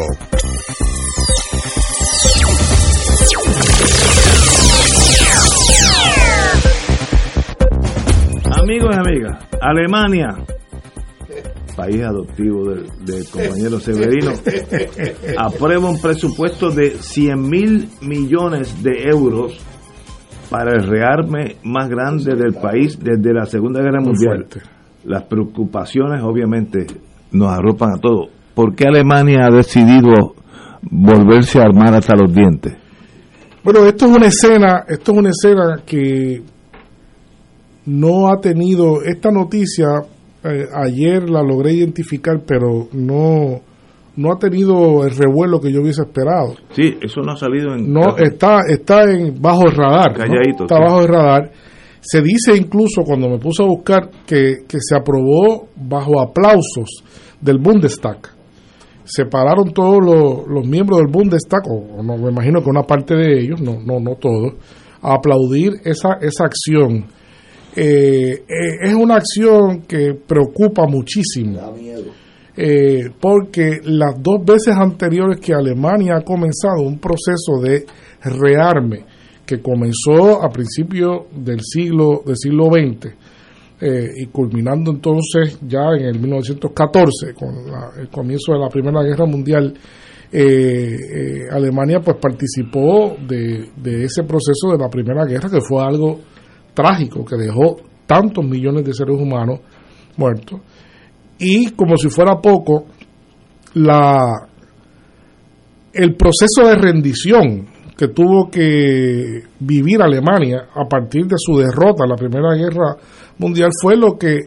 Amigos y amigas, Alemania, país adoptivo del, del compañero Severino, aprueba un presupuesto de 100 mil millones de euros para el rearme más grande del país desde la Segunda Guerra Mundial. Las preocupaciones obviamente nos arropan a todos. ¿Por qué Alemania ha decidido volverse a armar hasta los dientes? Bueno, esto es una escena, esto es una escena que no ha tenido esta noticia. eh, ayer la logré identificar, pero no no ha tenido el revuelo que yo hubiese esperado. Sí, eso no ha salido en... No está está en bajo el radar, ¿no? Calladito, está sí. bajo el radar. Se dice incluso cuando me puse a buscar que, que se aprobó bajo aplausos del Bundestag. Se pararon todos los, los miembros del Bundestag, o, no me imagino que una parte de ellos, no no no todos, a aplaudir esa esa acción. Eh, eh, es una acción que preocupa muchísimo. Eh, porque las dos veces anteriores que Alemania ha comenzado un proceso de rearme que comenzó a principios del siglo del siglo XX eh, y culminando entonces ya en el 1914 con la- el comienzo de la Primera Guerra Mundial eh, eh, Alemania pues participó de, de ese proceso de la Primera Guerra que fue algo trágico que dejó tantos millones de seres humanos muertos. Y como si fuera poco la el proceso de rendición que tuvo que vivir Alemania a partir de su derrota en la Primera Guerra Mundial fue lo que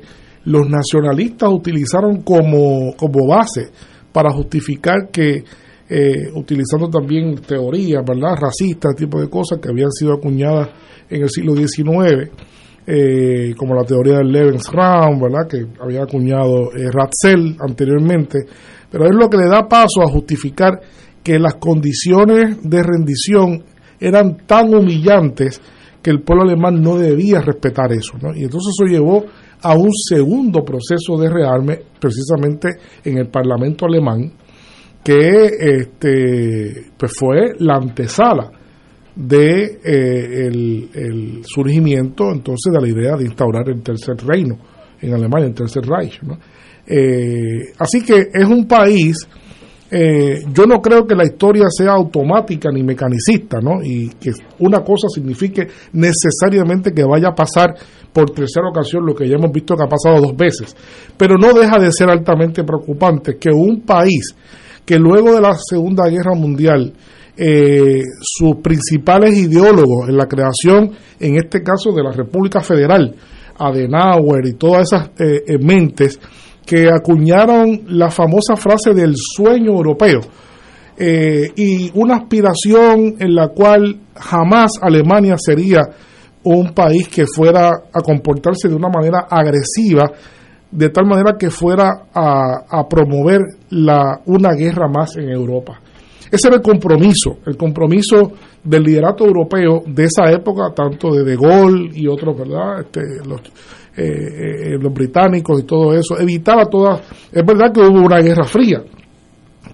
los nacionalistas utilizaron como, como base para justificar que, eh, utilizando también teorías, ¿verdad?, racistas, tipo de cosas que habían sido acuñadas en el siglo XIX, eh, como la teoría del Lebensraum, ¿verdad?, que había acuñado eh, Ratzel anteriormente, pero es lo que le da paso a justificar que las condiciones de rendición eran tan humillantes que el pueblo alemán no debía respetar eso. ¿no? Y entonces eso llevó a un segundo proceso de rearme, precisamente en el Parlamento alemán, que este, pues fue la antesala de eh, el, surgimiento entonces de la idea de instaurar el tercer reino en Alemania, el tercer Reich. ¿no? Eh, así que es un país eh, yo no creo que la historia sea automática ni mecanicista, ¿no? Y que una cosa signifique necesariamente que vaya a pasar por tercera ocasión lo que ya hemos visto que ha pasado dos veces. Pero no deja de ser altamente preocupante que un país que luego de la Segunda Guerra Mundial eh, sus principales ideólogos en la creación, en este caso de la República Federal, Adenauer y todas esas eh, eh, mentes, que acuñaron la famosa frase del sueño europeo eh, y una aspiración en la cual jamás Alemania sería un país que fuera a comportarse de una manera agresiva, de tal manera que fuera a, a promover la, una guerra más en Europa. Ese era el compromiso, el compromiso del liderato europeo de esa época, tanto de De Gaulle y otros, ¿verdad? Este, eh, eh, los británicos y todo eso, evitaba todas. Es verdad que hubo una guerra fría,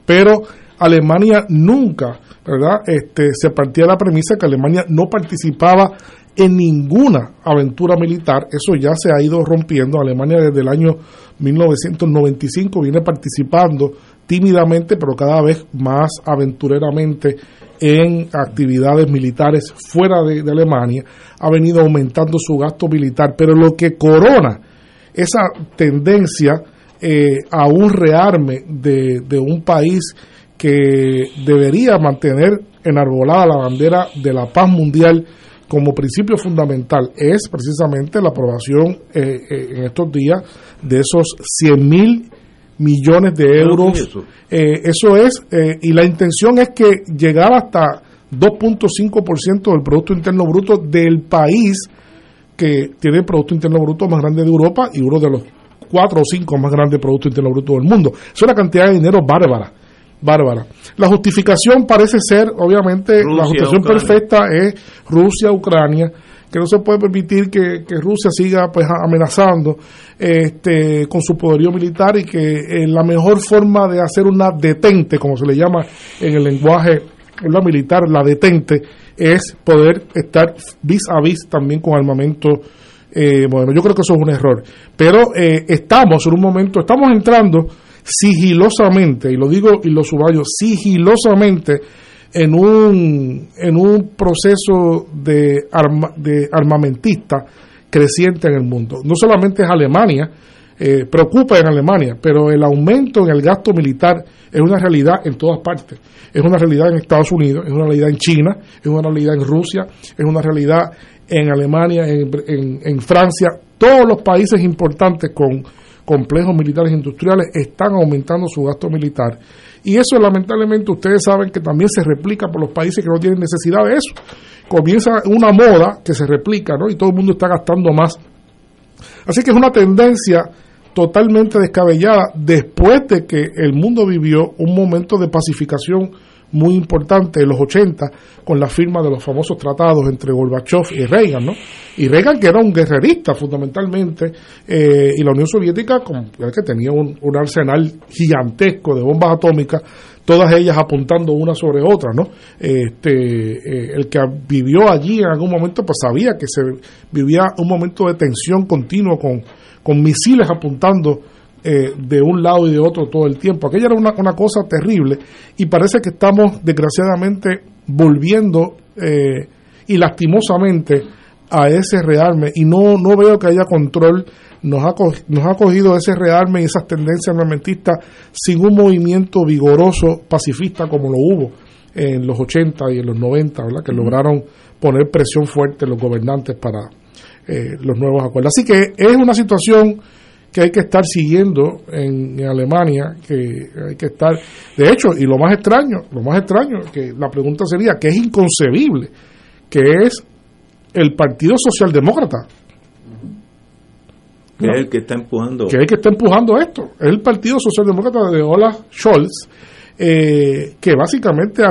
pero Alemania nunca, ¿verdad? Este, se partía de la premisa que Alemania no participaba en ninguna aventura militar. Eso ya se ha ido rompiendo. Alemania desde el año 1995 viene participando tímidamente, pero cada vez más aventureramente en actividades militares fuera de, Alemania. Ha venido aumentando su gasto militar, pero lo que corona esa tendencia eh, a un rearme de, de un país que debería mantener enarbolada la bandera de la paz mundial como principio fundamental es precisamente la aprobación eh, eh, en estos días de esos 100 mil millones de euros. eso? Eh, eso es, eh, y la intención es que llegar hasta 2.5% del Producto Interno Bruto del país que tiene el Producto Interno Bruto más grande de Europa y uno de los cuatro o cinco más grandes Producto Interno Bruto del mundo. Es una cantidad de dinero bárbara. Bárbara. La justificación parece ser, obviamente, la justificación Ucrania. perfecta es Rusia, Ucrania, que no se puede permitir que, Rusia siga pues amenazando este con su poderío militar y que eh, la mejor forma de hacer una detente, como se le llama en el lenguaje la militar, la detente, es poder estar vis a vis también con armamento eh, bueno, yo creo que eso es un error. Pero eh, estamos en un momento, estamos entrando sigilosamente, y lo digo y lo subrayo, sigilosamente en un, en un proceso de, de armamentista creciente en el mundo. No solamente es Alemania, eh, preocupa en Alemania, pero el aumento en el gasto militar es una realidad en todas partes. Es una realidad en Estados Unidos, es una realidad en China, es una realidad en Rusia, es una realidad en Alemania, en, en Francia. Todos los países importantes con complejos militares industriales están aumentando su gasto militar. Y eso lamentablemente ustedes saben que también se replica por los países que no tienen necesidad de eso. Comienza una moda que se replica, ¿no? Y todo el mundo está gastando más. Así que es una tendencia totalmente descabellada después de que el mundo vivió un momento de pacificación muy importante en los 80 con la firma de los famosos tratados entre Gorbachev y Reagan, ¿no? Y Reagan que era un guerrerista fundamentalmente eh, y la Unión Soviética como que tenía un, arsenal gigantesco de bombas atómicas, todas ellas apuntando una sobre otra, ¿no? Este, eh, el que vivió allí en algún momento pues sabía que se vivía un momento de tensión continuo con, con misiles apuntando eh, de un lado y de otro todo el tiempo. Aquella era una, una cosa terrible y parece que estamos desgraciadamente volviendo eh, y lastimosamente a ese rearme y no, no veo que haya control. Nos ha, nos ha cogido ese rearme y esas tendencias armamentistas sin un movimiento vigoroso pacifista como lo hubo en los 80 y en los 90, ¿verdad? que lograron poner presión fuerte los gobernantes para eh, los nuevos acuerdos. Así que es una situación que hay que estar siguiendo en, Alemania, que hay que estar, de hecho, y lo más extraño, lo más extraño, que la pregunta sería que es inconcebible, que es el Partido Socialdemócrata. Que es el que está empujando. Que es el que está empujando esto. Es el Partido Socialdemócrata de Olaf Scholz, eh, que básicamente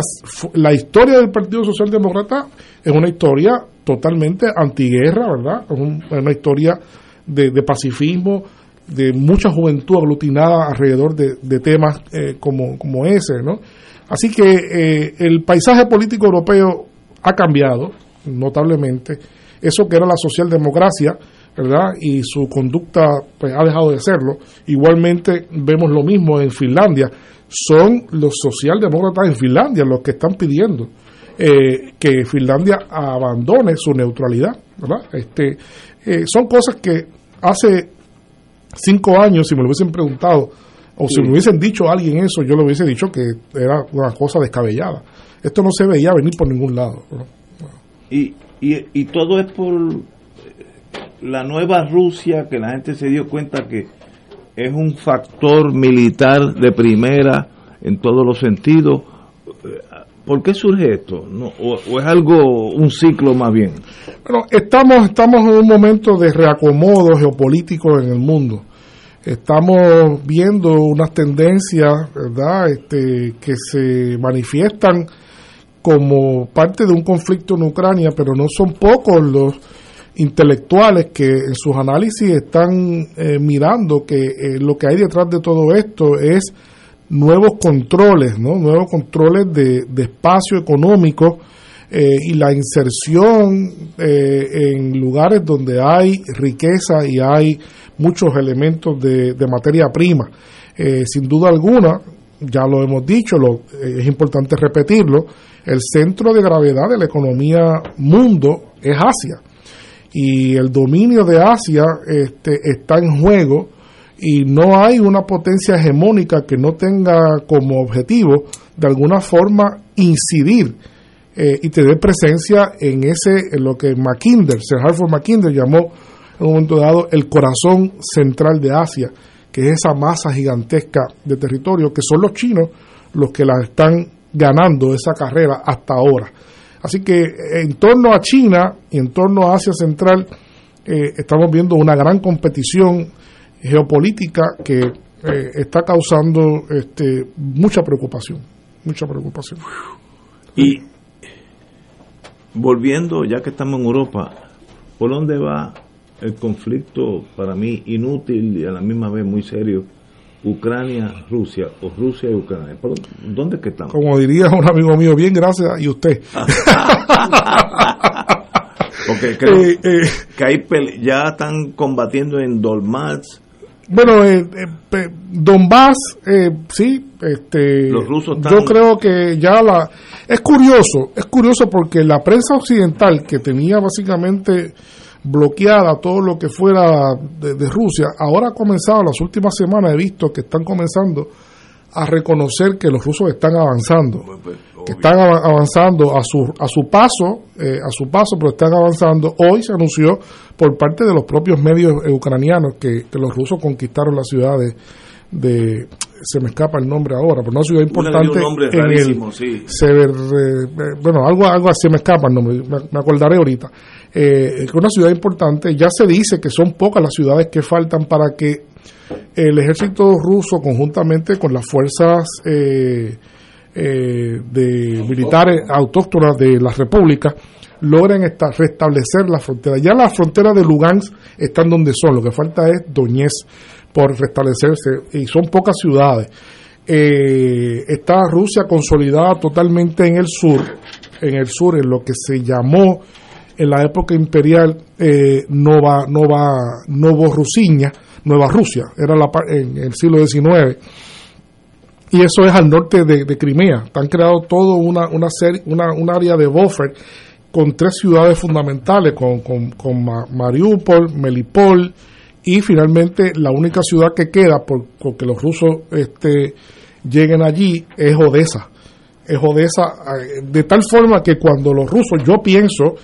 la historia del Partido Socialdemócrata es una historia totalmente antiguerra, ¿verdad? Es una historia de, de pacifismo, de mucha juventud aglutinada alrededor de, temas eh, como, ese, ¿no? Así que eh, el paisaje político europeo ha cambiado notablemente. Eso que era la socialdemocracia, ¿verdad? Y su conducta pues, ha dejado de serlo. Igualmente vemos lo mismo en Finlandia. Son los socialdemócratas en Finlandia los que están pidiendo eh, que Finlandia abandone su neutralidad, ¿verdad? Este, son cosas que hace cinco años, si me lo hubiesen preguntado, o si me hubiesen dicho a alguien eso, yo le hubiese dicho que era una cosa descabellada. Esto no se veía venir por ningún lado. Y, y, y todo es por la nueva Rusia, que la gente se dio cuenta que es un factor militar de primera en todos los sentidos. ¿Por qué surge esto? No, o, es algo, un ciclo más bien? Bueno, estamos, estamos en un momento de reacomodo geopolítico en el mundo. Estamos viendo unas tendencias, ¿verdad?, este, que se manifiestan como parte de un conflicto en Ucrania, pero no son pocos los intelectuales que en sus análisis están eh, mirando que eh, lo que hay detrás de todo esto es nuevos controles, ¿no? nuevos controles de, espacio económico eh, y la inserción eh, en lugares donde hay riqueza y hay muchos elementos de, materia prima. Eh, sin duda alguna, ya lo hemos dicho, lo, es importante repetirlo, el centro de gravedad de la economía mundo es Asia. Y el dominio de Asia este, está en juego y no hay una potencia hegemónica que no tenga como objetivo de alguna forma incidir eh, y tener presencia en ese en lo que Mackinder, Sir Hartford Mackinder llamó en un momento dado el corazón central de Asia, que es esa masa gigantesca de territorio que son los chinos los que la están ganando esa carrera hasta ahora. Así que en torno a China y en torno a Asia Central eh, estamos viendo una gran competición geopolítica que eh, está causando este, mucha preocupación, mucha preocupación. Y volviendo, ya que estamos en Europa, ¿por dónde va el conflicto para mí inútil y a la misma vez muy serio? Ucrania, Rusia o Rusia y Ucrania. ¿Por ¿Dónde que estamos? Como diría un amigo mío, bien, gracias, y usted. *laughs* Porque creo eh, eh, que hay ya están combatiendo en Dolmats, bueno, eh, eh Donbass, eh, sí, este, Los rusos yo creo que ya la... Es curioso, es curioso porque la prensa occidental que tenía básicamente bloqueada todo lo que fuera de, de Rusia. Ahora ha comenzado, las últimas semanas he visto que están comenzando a reconocer que los rusos están avanzando, que están av- avanzando a su a su paso, eh, a su paso, pero están avanzando. Hoy se anunció por parte de los propios medios eh, ucranianos que, que los rusos conquistaron la ciudad de, de- se me escapa el nombre ahora, pero una ciudad importante en el sí. Sever- eh, bueno, algo algo así me escapa el nombre, me, acordaré ahorita. Eh, que es una ciudad importante, ya se dice que son pocas las ciudades que faltan para que el ejército ruso conjuntamente con las fuerzas eh, eh, de militares autóctonas de la república logren esta- restablecer la frontera. Ya las fronteras de Lugansk están donde son, lo que falta es Doñez por restablecerse y son pocas ciudades. Eh, está Rusia consolidada totalmente en el sur, en el sur, en lo que se llamó en la época imperial eh, Nova, Nova, Nueva Rusia, era la, en el siglo XIX. Y eso es al norte de, Crimea. Han creado todo una, una, serie, una, un área de buffer con tres ciudades fundamentales, con, con, con Ma- Mariupol, Melipol y finalmente la única ciudad que queda por, porque los rusos este, lleguen allí es Odessa. Es Odessa eh, de tal forma que cuando los rusos, yo pienso,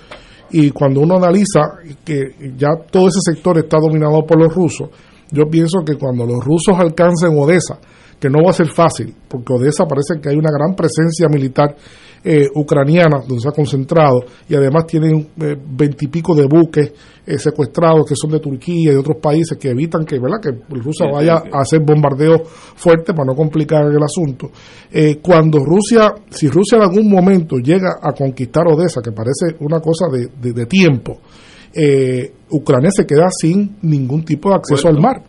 y cuando uno analiza que ya todo ese sector está dominado por los rusos, yo pienso que cuando los rusos alcancen Odessa, que no va a ser fácil, porque Odessa parece que hay una gran presencia militar eh, ucraniana donde se ha concentrado y además tienen eh, veintipico de buques eh, secuestrados que son de Turquía y de otros países que evitan que, ¿verdad? que Rusia vaya a hacer bombardeos fuertes para no complicar el asunto. Eh, cuando Rusia, si Rusia en algún momento llega a conquistar Odessa, que parece una cosa de, de- de tiempo, eh, Ucrania se queda sin ningún tipo de acceso al mar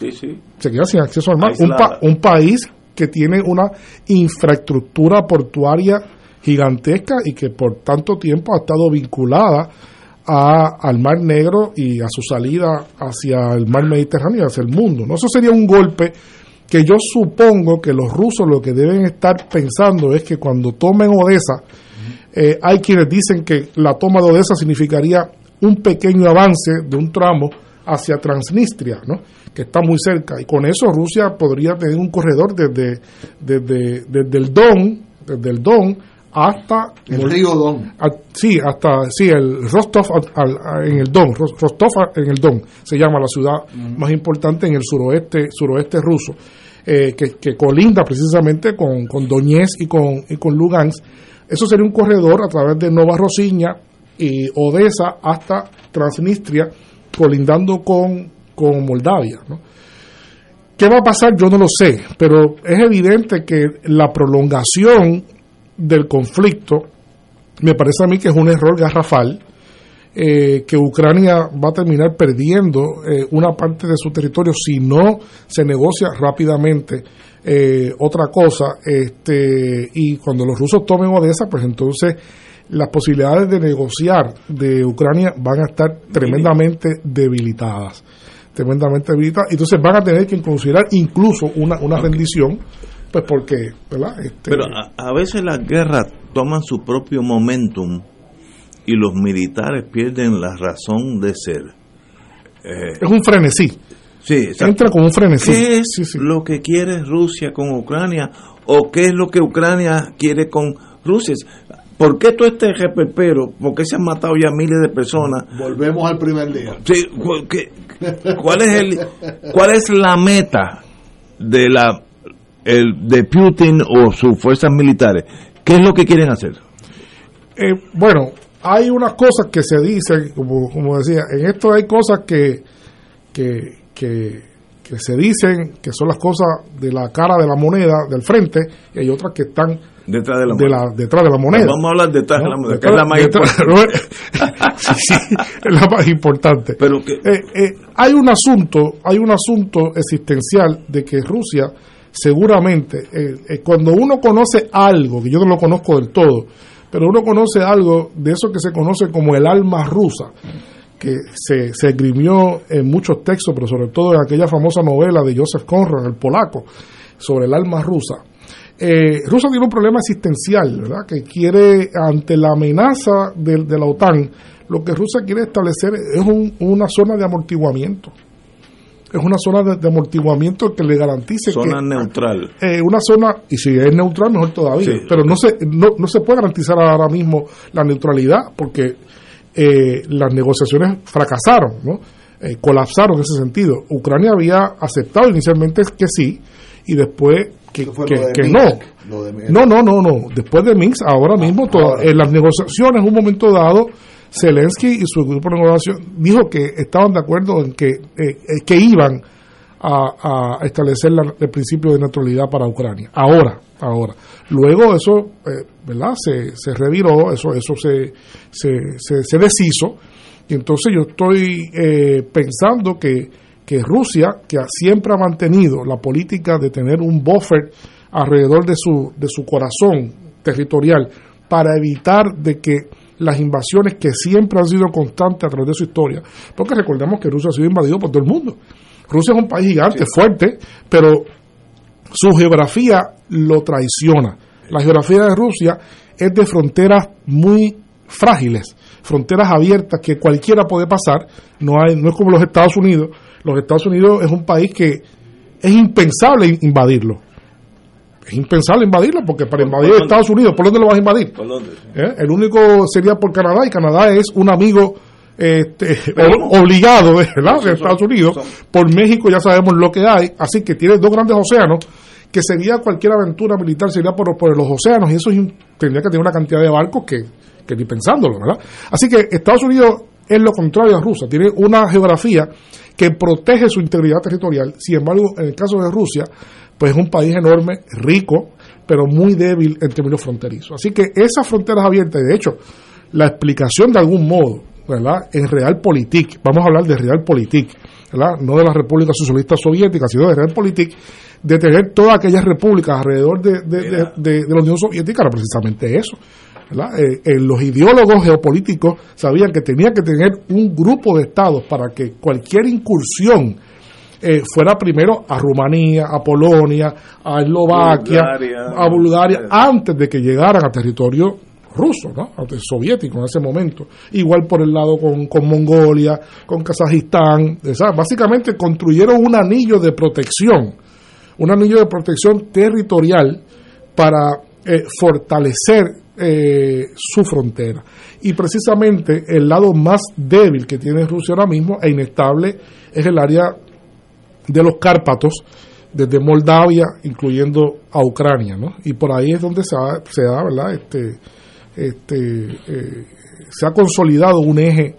Sí, sí. se queda sin acceso al mar. Un, Aislada. pa- un país que tiene una infraestructura portuaria gigantesca y que por tanto tiempo ha estado vinculada a- al Mar Negro y a su salida hacia el Mar Mediterráneo hacia el mundo. ¿no? Eso sería un golpe que yo supongo que los rusos lo que deben estar pensando es que cuando tomen Odessa, eh, hay quienes dicen que la toma de Odessa significaría un pequeño avance de un tramo hacia Transnistria, ¿no? que está muy cerca. Y con eso Rusia podría tener un corredor desde, desde, desde el Don, desde el Don hasta El río Don. a- sí, hasta sí, el Rostov al- al- en el Don, Ros- Rostov en el Don se llama la ciudad más importante en el suroeste suroeste ruso, eh, que, que colinda precisamente con, con Donetsk y con, y con Lugansk. Eso sería un corredor a través de Nova Rosiña y Odessa hasta Transnistria, colindando con, con Moldavia. ¿no? ¿Qué va a pasar? Yo no lo sé, pero es evidente que la prolongación del conflicto me parece a mí que es un error garrafal, eh, que Ucrania va a terminar perdiendo eh, una parte de su territorio si no se negocia rápidamente eh, otra cosa. Este, y cuando los rusos tomen Odessa, pues entonces las posibilidades de negociar de Ucrania van a estar tremendamente debilitadas. Tremendamente debilitadas. Entonces van a tener que considerar incluso una, una rendición, pues porque, ¿verdad? Este, Pero a, a veces las guerras toman su propio momentum y los militares pierden la razón de ser. Eh, es un frenesí. sí, exacto. Entra con un frenesí. ¿Qué es lo que quiere Rusia con Ucrania? ¿O qué es lo que Ucrania quiere con Rusia? ¿Por qué todo este reperpero? ¿Por qué se han matado ya miles de personas? Volvemos al primer día. Sí, ¿cuál, es el, ¿Cuál es la meta de, la, el, de Putin o sus fuerzas militares? ¿Qué es lo que quieren hacer? Eh, bueno, hay unas cosas que se dicen, como, como decía, en esto hay cosas que, que, que, que se dicen que son las cosas de la cara de la moneda, del frente, y hay otras que están Detrás de la de la- detrás de la moneda. Vamos a hablar detrás de la moneda, que es la más Detrás- importante. *laughs* sí, sí, es la más importante. Pero que, Eh, eh, hay un asunto, hay un asunto existencial de que Rusia seguramente, eh, eh, cuando uno conoce algo, que yo no lo conozco del todo, pero uno conoce algo de eso que se conoce como el alma rusa, que se, se esgrimió en muchos textos, pero sobre todo en aquella famosa novela de Joseph Conrad, el polaco, sobre el alma rusa. eh, tiene un problema existencial, ¿verdad? Que quiere, ante la amenaza de, de la OTAN, lo que Rusia quiere establecer es un- una zona de amortiguamiento. Es una zona de, de amortiguamiento que le garantice Zona que neutral. eh, una zona, y si es neutral, mejor todavía, Sí. pero no se, no, no se puede garantizar ahora mismo la neutralidad porque eh, las negociaciones fracasaron, ¿no? Eh, colapsaron en ese sentido. Ucrania había aceptado inicialmente que sí y después que, que- que Minsk, no. lo de Minsk. No, no, no, no. Después de Minsk, ahora mismo, toda- en las negociaciones, en un momento dado, Zelensky y su grupo de negociación dijo que estaban de acuerdo en que, eh, que iban a, a establecer la- el principio de neutralidad para Ucrania. Ahora, ahora. Luego eso, eh, ¿verdad? Se, se reviró, eso, eso se, se, se, se deshizo. Y entonces yo estoy eh, pensando que, que Rusia, que siempre ha mantenido la política de tener un buffer alrededor de su, de su corazón territorial para evitar de que las invasiones que siempre han sido constantes a través de su historia, porque recordemos que Rusia ha sido invadido por todo el mundo. Rusia es un país gigante, fuerte, pero su geografía lo traiciona. La geografía de Rusia es de fronteras muy frágiles, fronteras abiertas que cualquiera puede pasar. No hay, no es como los Estados Unidos. Los Estados Unidos es un país que es impensable in- invadirlo. Es impensable invadirlo porque para invadir? Estados Unidos, ¿por dónde lo vas a invadir? ¿Por dónde? ¿Eh? El único sería por Canadá y Canadá es un amigo este, obligado de, ¿verdad? de Estados Unidos. Por México ya sabemos lo que hay, así que tiene dos grandes océanos que sería cualquier aventura militar sería por, por los océanos y eso es tendría que tener una cantidad de barcos que, que ni pensándolo, ¿verdad? Así que Estados Unidos es lo contrario a Rusia, tiene una geografía que protege su integridad territorial. Sin embargo, en el caso de Rusia, pues es un país enorme, rico, pero muy débil en términos fronterizos. Así que esas fronteras abiertas, y de hecho, la explicación de algún modo, ¿verdad? En Realpolitik, vamos a hablar de Realpolitik, ¿verdad? No de la República Socialista Soviética, sino de Realpolitik, de tener todas aquellas repúblicas alrededor de, de- de- de- de la Unión Soviética era precisamente eso. Eh, eh, los ideólogos geopolíticos sabían que tenía que tener un grupo de estados para que cualquier incursión eh, fuera primero a Rumanía, a Polonia, a Eslovaquia, Bulgaria. a Bulgaria, antes de que llegaran a territorio ruso, ¿no? Soviético en ese momento. Igual por el lado con, con Mongolia, con Kazajistán. ¿sabes? Básicamente construyeron un anillo de protección, un anillo de protección territorial para eh, fortalecer eh, su frontera. Y precisamente el lado más débil que tiene Rusia ahora mismo e inestable es el área de los Cárpatos, desde Moldavia, incluyendo a Ucrania, ¿no? Y por ahí es donde se da, se da ¿verdad? Este, este, eh, se ha consolidado un eje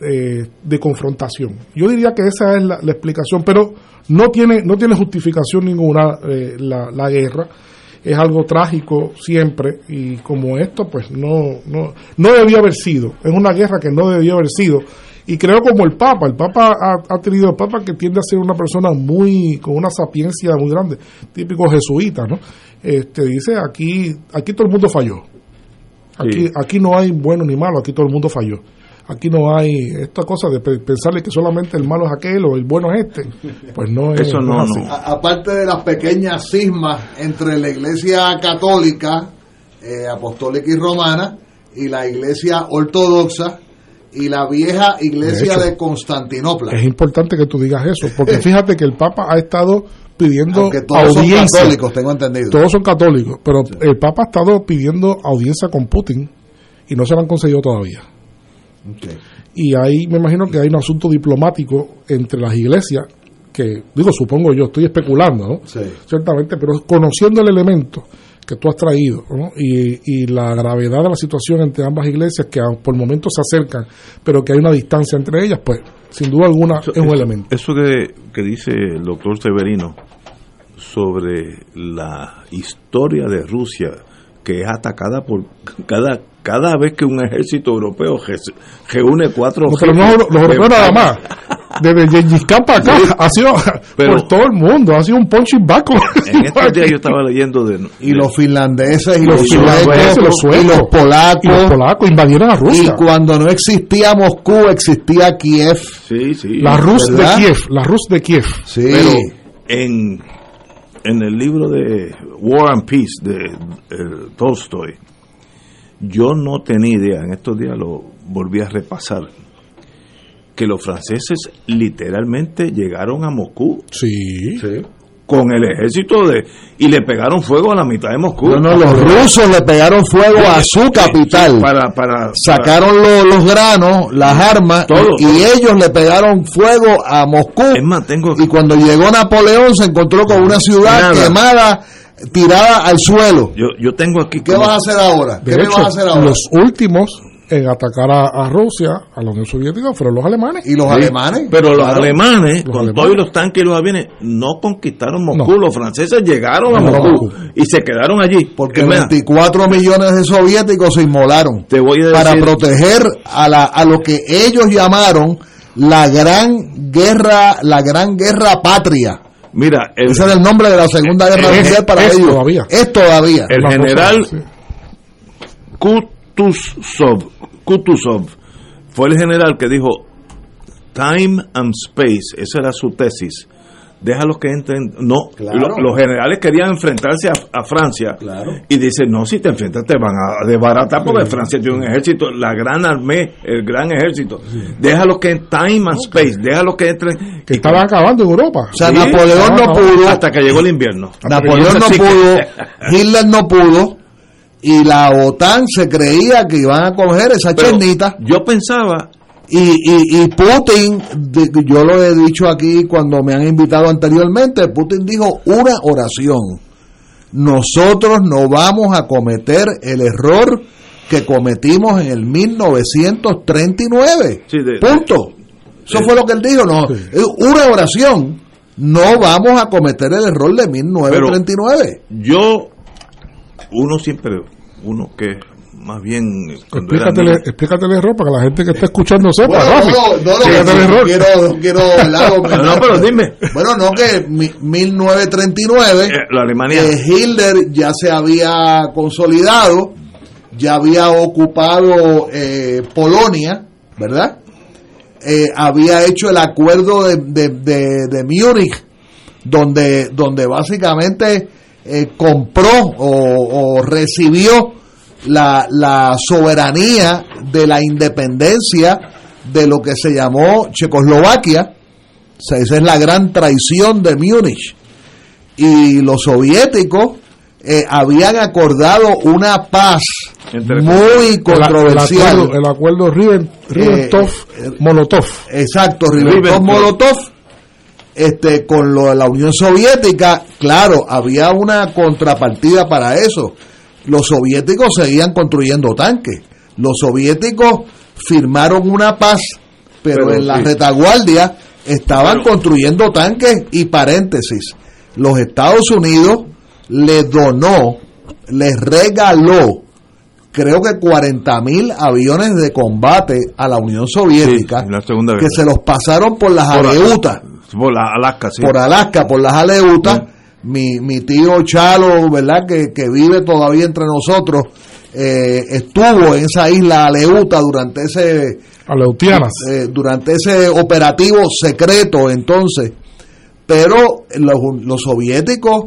eh, de confrontación. Yo diría que esa es la, la explicación, pero no tiene, no tiene justificación ninguna eh, la, la guerra. Es algo trágico siempre y como esto, pues no, no, no debía haber sido. Es una guerra que no debía haber sido. Y creo como el Papa, el Papa ha, ha tenido, el Papa que tiende a ser una persona muy, con una sapiencia muy grande, típico jesuita, ¿no? Este, dice, aquí, aquí todo el mundo falló. Aquí, Sí. aquí no hay bueno ni malo, aquí todo el mundo falló. Aquí no hay esta cosa de pe- pensarle que solamente el malo es aquel o el bueno es este. Pues no es, Eso no, es así. A- aparte de las pequeñas cismas entre la iglesia católica, eh, apostólica y romana, y la iglesia ortodoxa, y la vieja iglesia De Constantinopla. Es importante que tú digas eso, porque *laughs* fíjate que el Papa ha estado pidiendo Aunque todos son católicos, tengo entendido. Todos son católicos, pero el Papa ha estado pidiendo audiencia con Putin y no se la han conseguido todavía. Y ahí me imagino que hay un asunto diplomático entre las iglesias, que digo, supongo yo, estoy especulando, ¿no? Sí. Ciertamente, pero conociendo el elemento que tú has traído ¿no? y, y la gravedad de la situación entre ambas iglesias que por momentos se acercan, pero que hay una distancia entre ellas, pues sin duda alguna es un eso, elemento. Eso que, que dice el doctor Severino sobre la historia de Rusia, que es atacada por cada cada vez que un ejército europeo re- reúne cuatro No, pero no los europeos nada más. Desde Gengis Khan para acá ha sido pero- por todo el mundo, ha sido un punching back. En estos días yo estaba leyendo de, Y los finlandeses y los los, finlandeses, los suecos, y los polacos. y los polacos invadieron a Rusia. Y cuando no existía Moscú, existía Kiev. Sí, sí. La Rus de. Kiev, la Rus de Kiev. Sí. Pero en en el libro de War and Peace de eh, Tolstoy, yo no tenía idea, en estos días lo volví a repasar, que los franceses literalmente llegaron a Moscú. Sí. Con el ejército de. y le pegaron fuego a la mitad de Moscú. No, no, los rusos le pegaron fuego a su capital. Para, para, Sacaron lo- los granos, las armas, Todo, y, ellos le pegaron fuego a Moscú. Y cuando llegó Napoleón se encontró con una ciudad Nada. quemada, tirada al suelo. Yo, yo tengo aquí. ¿Qué vas a hacer ahora? ¿Qué De me hecho, vas a hacer ahora? los últimos en atacar a, a Rusia, a la Unión Soviética, fueron los alemanes. ¿Y los Sí, alemanes? Pero los Claro. alemanes, Los con alemanes. todos los tanques y los aviones, no conquistaron Moscú. No. Los franceses llegaron a Moscú y se quedaron allí. Porque Es más, 24 millones de soviéticos se inmolaron te voy a para decir- proteger a, la, a lo que ellos llamaron la gran guerra, la gran guerra patria. Mira, el, Ese era el nombre de la Segunda Guerra Es- Mundial para es ellos. todavía. Es todavía. el general sí. Kutuzov, Kutuzov fue el general que dijo Time and Space, esa era su tesis. Déjalos que entren. No, Claro. lo- los generales querían enfrentarse a, a Francia. Y dicen, no, si te enfrentas te van a desbaratar porque Francia tiene un ejército, la gran armée, el gran ejército. Déjalos que Time and Space, déjalos que entren. Que estaban acabando en Europa. O sea, Sí, Napoleón no pudo, Hasta que llegó el invierno. Napoleón no pudo, *laughs* Hitler no pudo, y la OTAN se creía que iban a coger esa Pero chernita. Yo pensaba Y, y, y Putin, yo lo he dicho aquí cuando me han invitado anteriormente, Putin dijo una oración. Nosotros no vamos a cometer el error que cometimos en el 1939. Sí, de- Punto. Eso fue lo que él dijo. No, una oración. No vamos a cometer el error de 1939. yo, uno siempre, uno que más bien cuando era Explícate, el- niño- explícate el error para que la gente que está escuchando sepa. Bueno, Rafi. no, no, no, error. quiero, *laughs* no quiero, ¿verdad? No, pero dime. Bueno, no, que mi- 1939, Eh, la Alemania. eh, Hitler ya se había consolidado, ya había ocupado eh, Polonia, ¿verdad? Eh, había hecho el acuerdo de, de, de- de Múnich, donde, donde básicamente eh, compró o, o recibió la, la soberanía de la independencia de lo que se llamó Checoslovaquia. O sea, esa es la gran traición de Múnich. Y los soviéticos eh, habían acordado una paz muy controversial. El, acuerdo, el acuerdo Riben- Ribbentrop-Molotov. Exacto, Ribbentrop-Molotov, este, con lo de la Unión Soviética, claro, había una contrapartida para eso. Los soviéticos seguían construyendo tanques. Los soviéticos firmaron una paz, pero, Pero en la sí. retaguardia estaban construyendo tanques y paréntesis. Los Estados Unidos le donó, les regaló creo que 40 mil aviones de combate a la Unión Soviética la que se los pasaron por las Por- aleutas, Por la Alaska, sí. por Alaska, por las aleutas. Mi, mi tío Chalo, ¿verdad? Que, que vive todavía entre nosotros, eh, estuvo en esa isla Aleuta durante ese Aleutianas. eh, durante ese operativo secreto entonces pero los, los soviéticos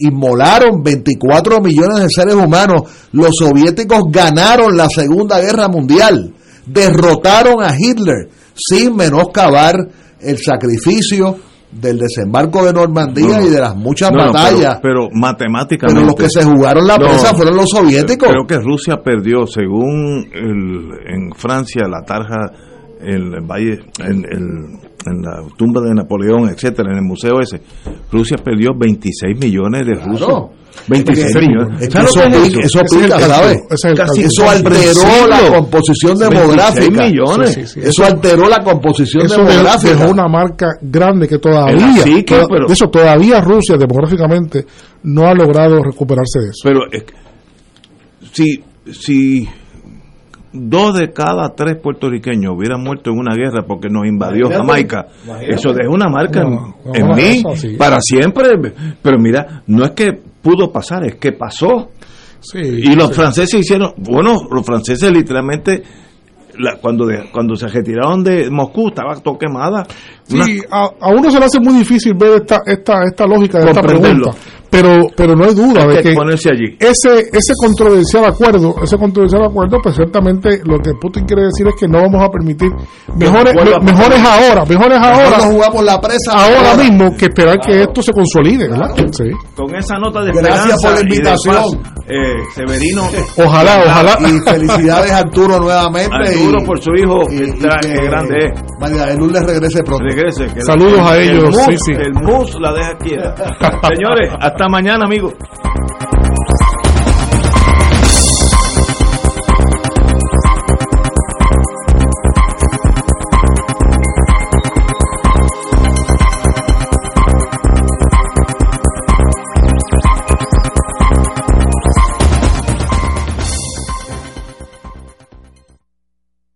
inmolaron 24 millones de seres humanos los soviéticos ganaron la segunda guerra mundial derrotaron a Hitler sin menoscabar el sacrificio del desembarco de Normandía No, no. y de las muchas No, batallas pero, pero matemáticamente. pero los que se jugaron la No, presa fueron los soviéticos Creo que Rusia perdió, según el, en Francia, la tarja, el valle, en, el- en la tumba de Napoleón, etcétera, en el museo ese, Rusia perdió 26 millones de rusos. Claro. 26 Porque- millones. es que ¿Sabes eso pica, eso eso alteró la composición 26 demográfica millones. Sí, sí, sí. eso alteró la composición Eso dejó, demográfica dejó una marca grande que todavía, la psique, toda- pero- de eso todavía Rusia demográficamente no ha logrado recuperarse de eso. Pero que si, si dos de cada tres puertorriqueños hubieran muerto en una guerra porque nos invadió Imagínate. Jamaica, Imagínate. eso deja una marca No, en, no, en mí para siempre. Pero mira, no es que pudo pasar, es que pasó. Sí, Y los sí. franceses hicieron, bueno, los franceses literalmente la- cuando, de- cuando se retiraron de Moscú estaba todo quemada. Una- Sí, a, a uno se le hace muy difícil ver esta, esta, esta lógica de esta pregunta. Pero, pero no hay duda Hay de que que ponerse allí. ese, ese controversial acuerdo, ese controversial acuerdo, pues ciertamente lo que Putin quiere decir es que no vamos a permitir mejores, me- mejores ahora, mejores ahora, Nosotros jugamos la presa ahora ahora. mismo que esperar que esto se consolide, ¿verdad? Sí. Con esa nota de Gracias esperanza por la invitación. paz, eh, Severino. Ojalá, ojalá. Y felicidades a Arturo nuevamente. Arturo y- por su hijo, y- que, y está- que que grande es. María de regrese pronto. Regrese. que Saludos el- a el ellos, mus- sí, sí. El mus la deja quieta. *laughs* Señores, hasta mañana, amigos.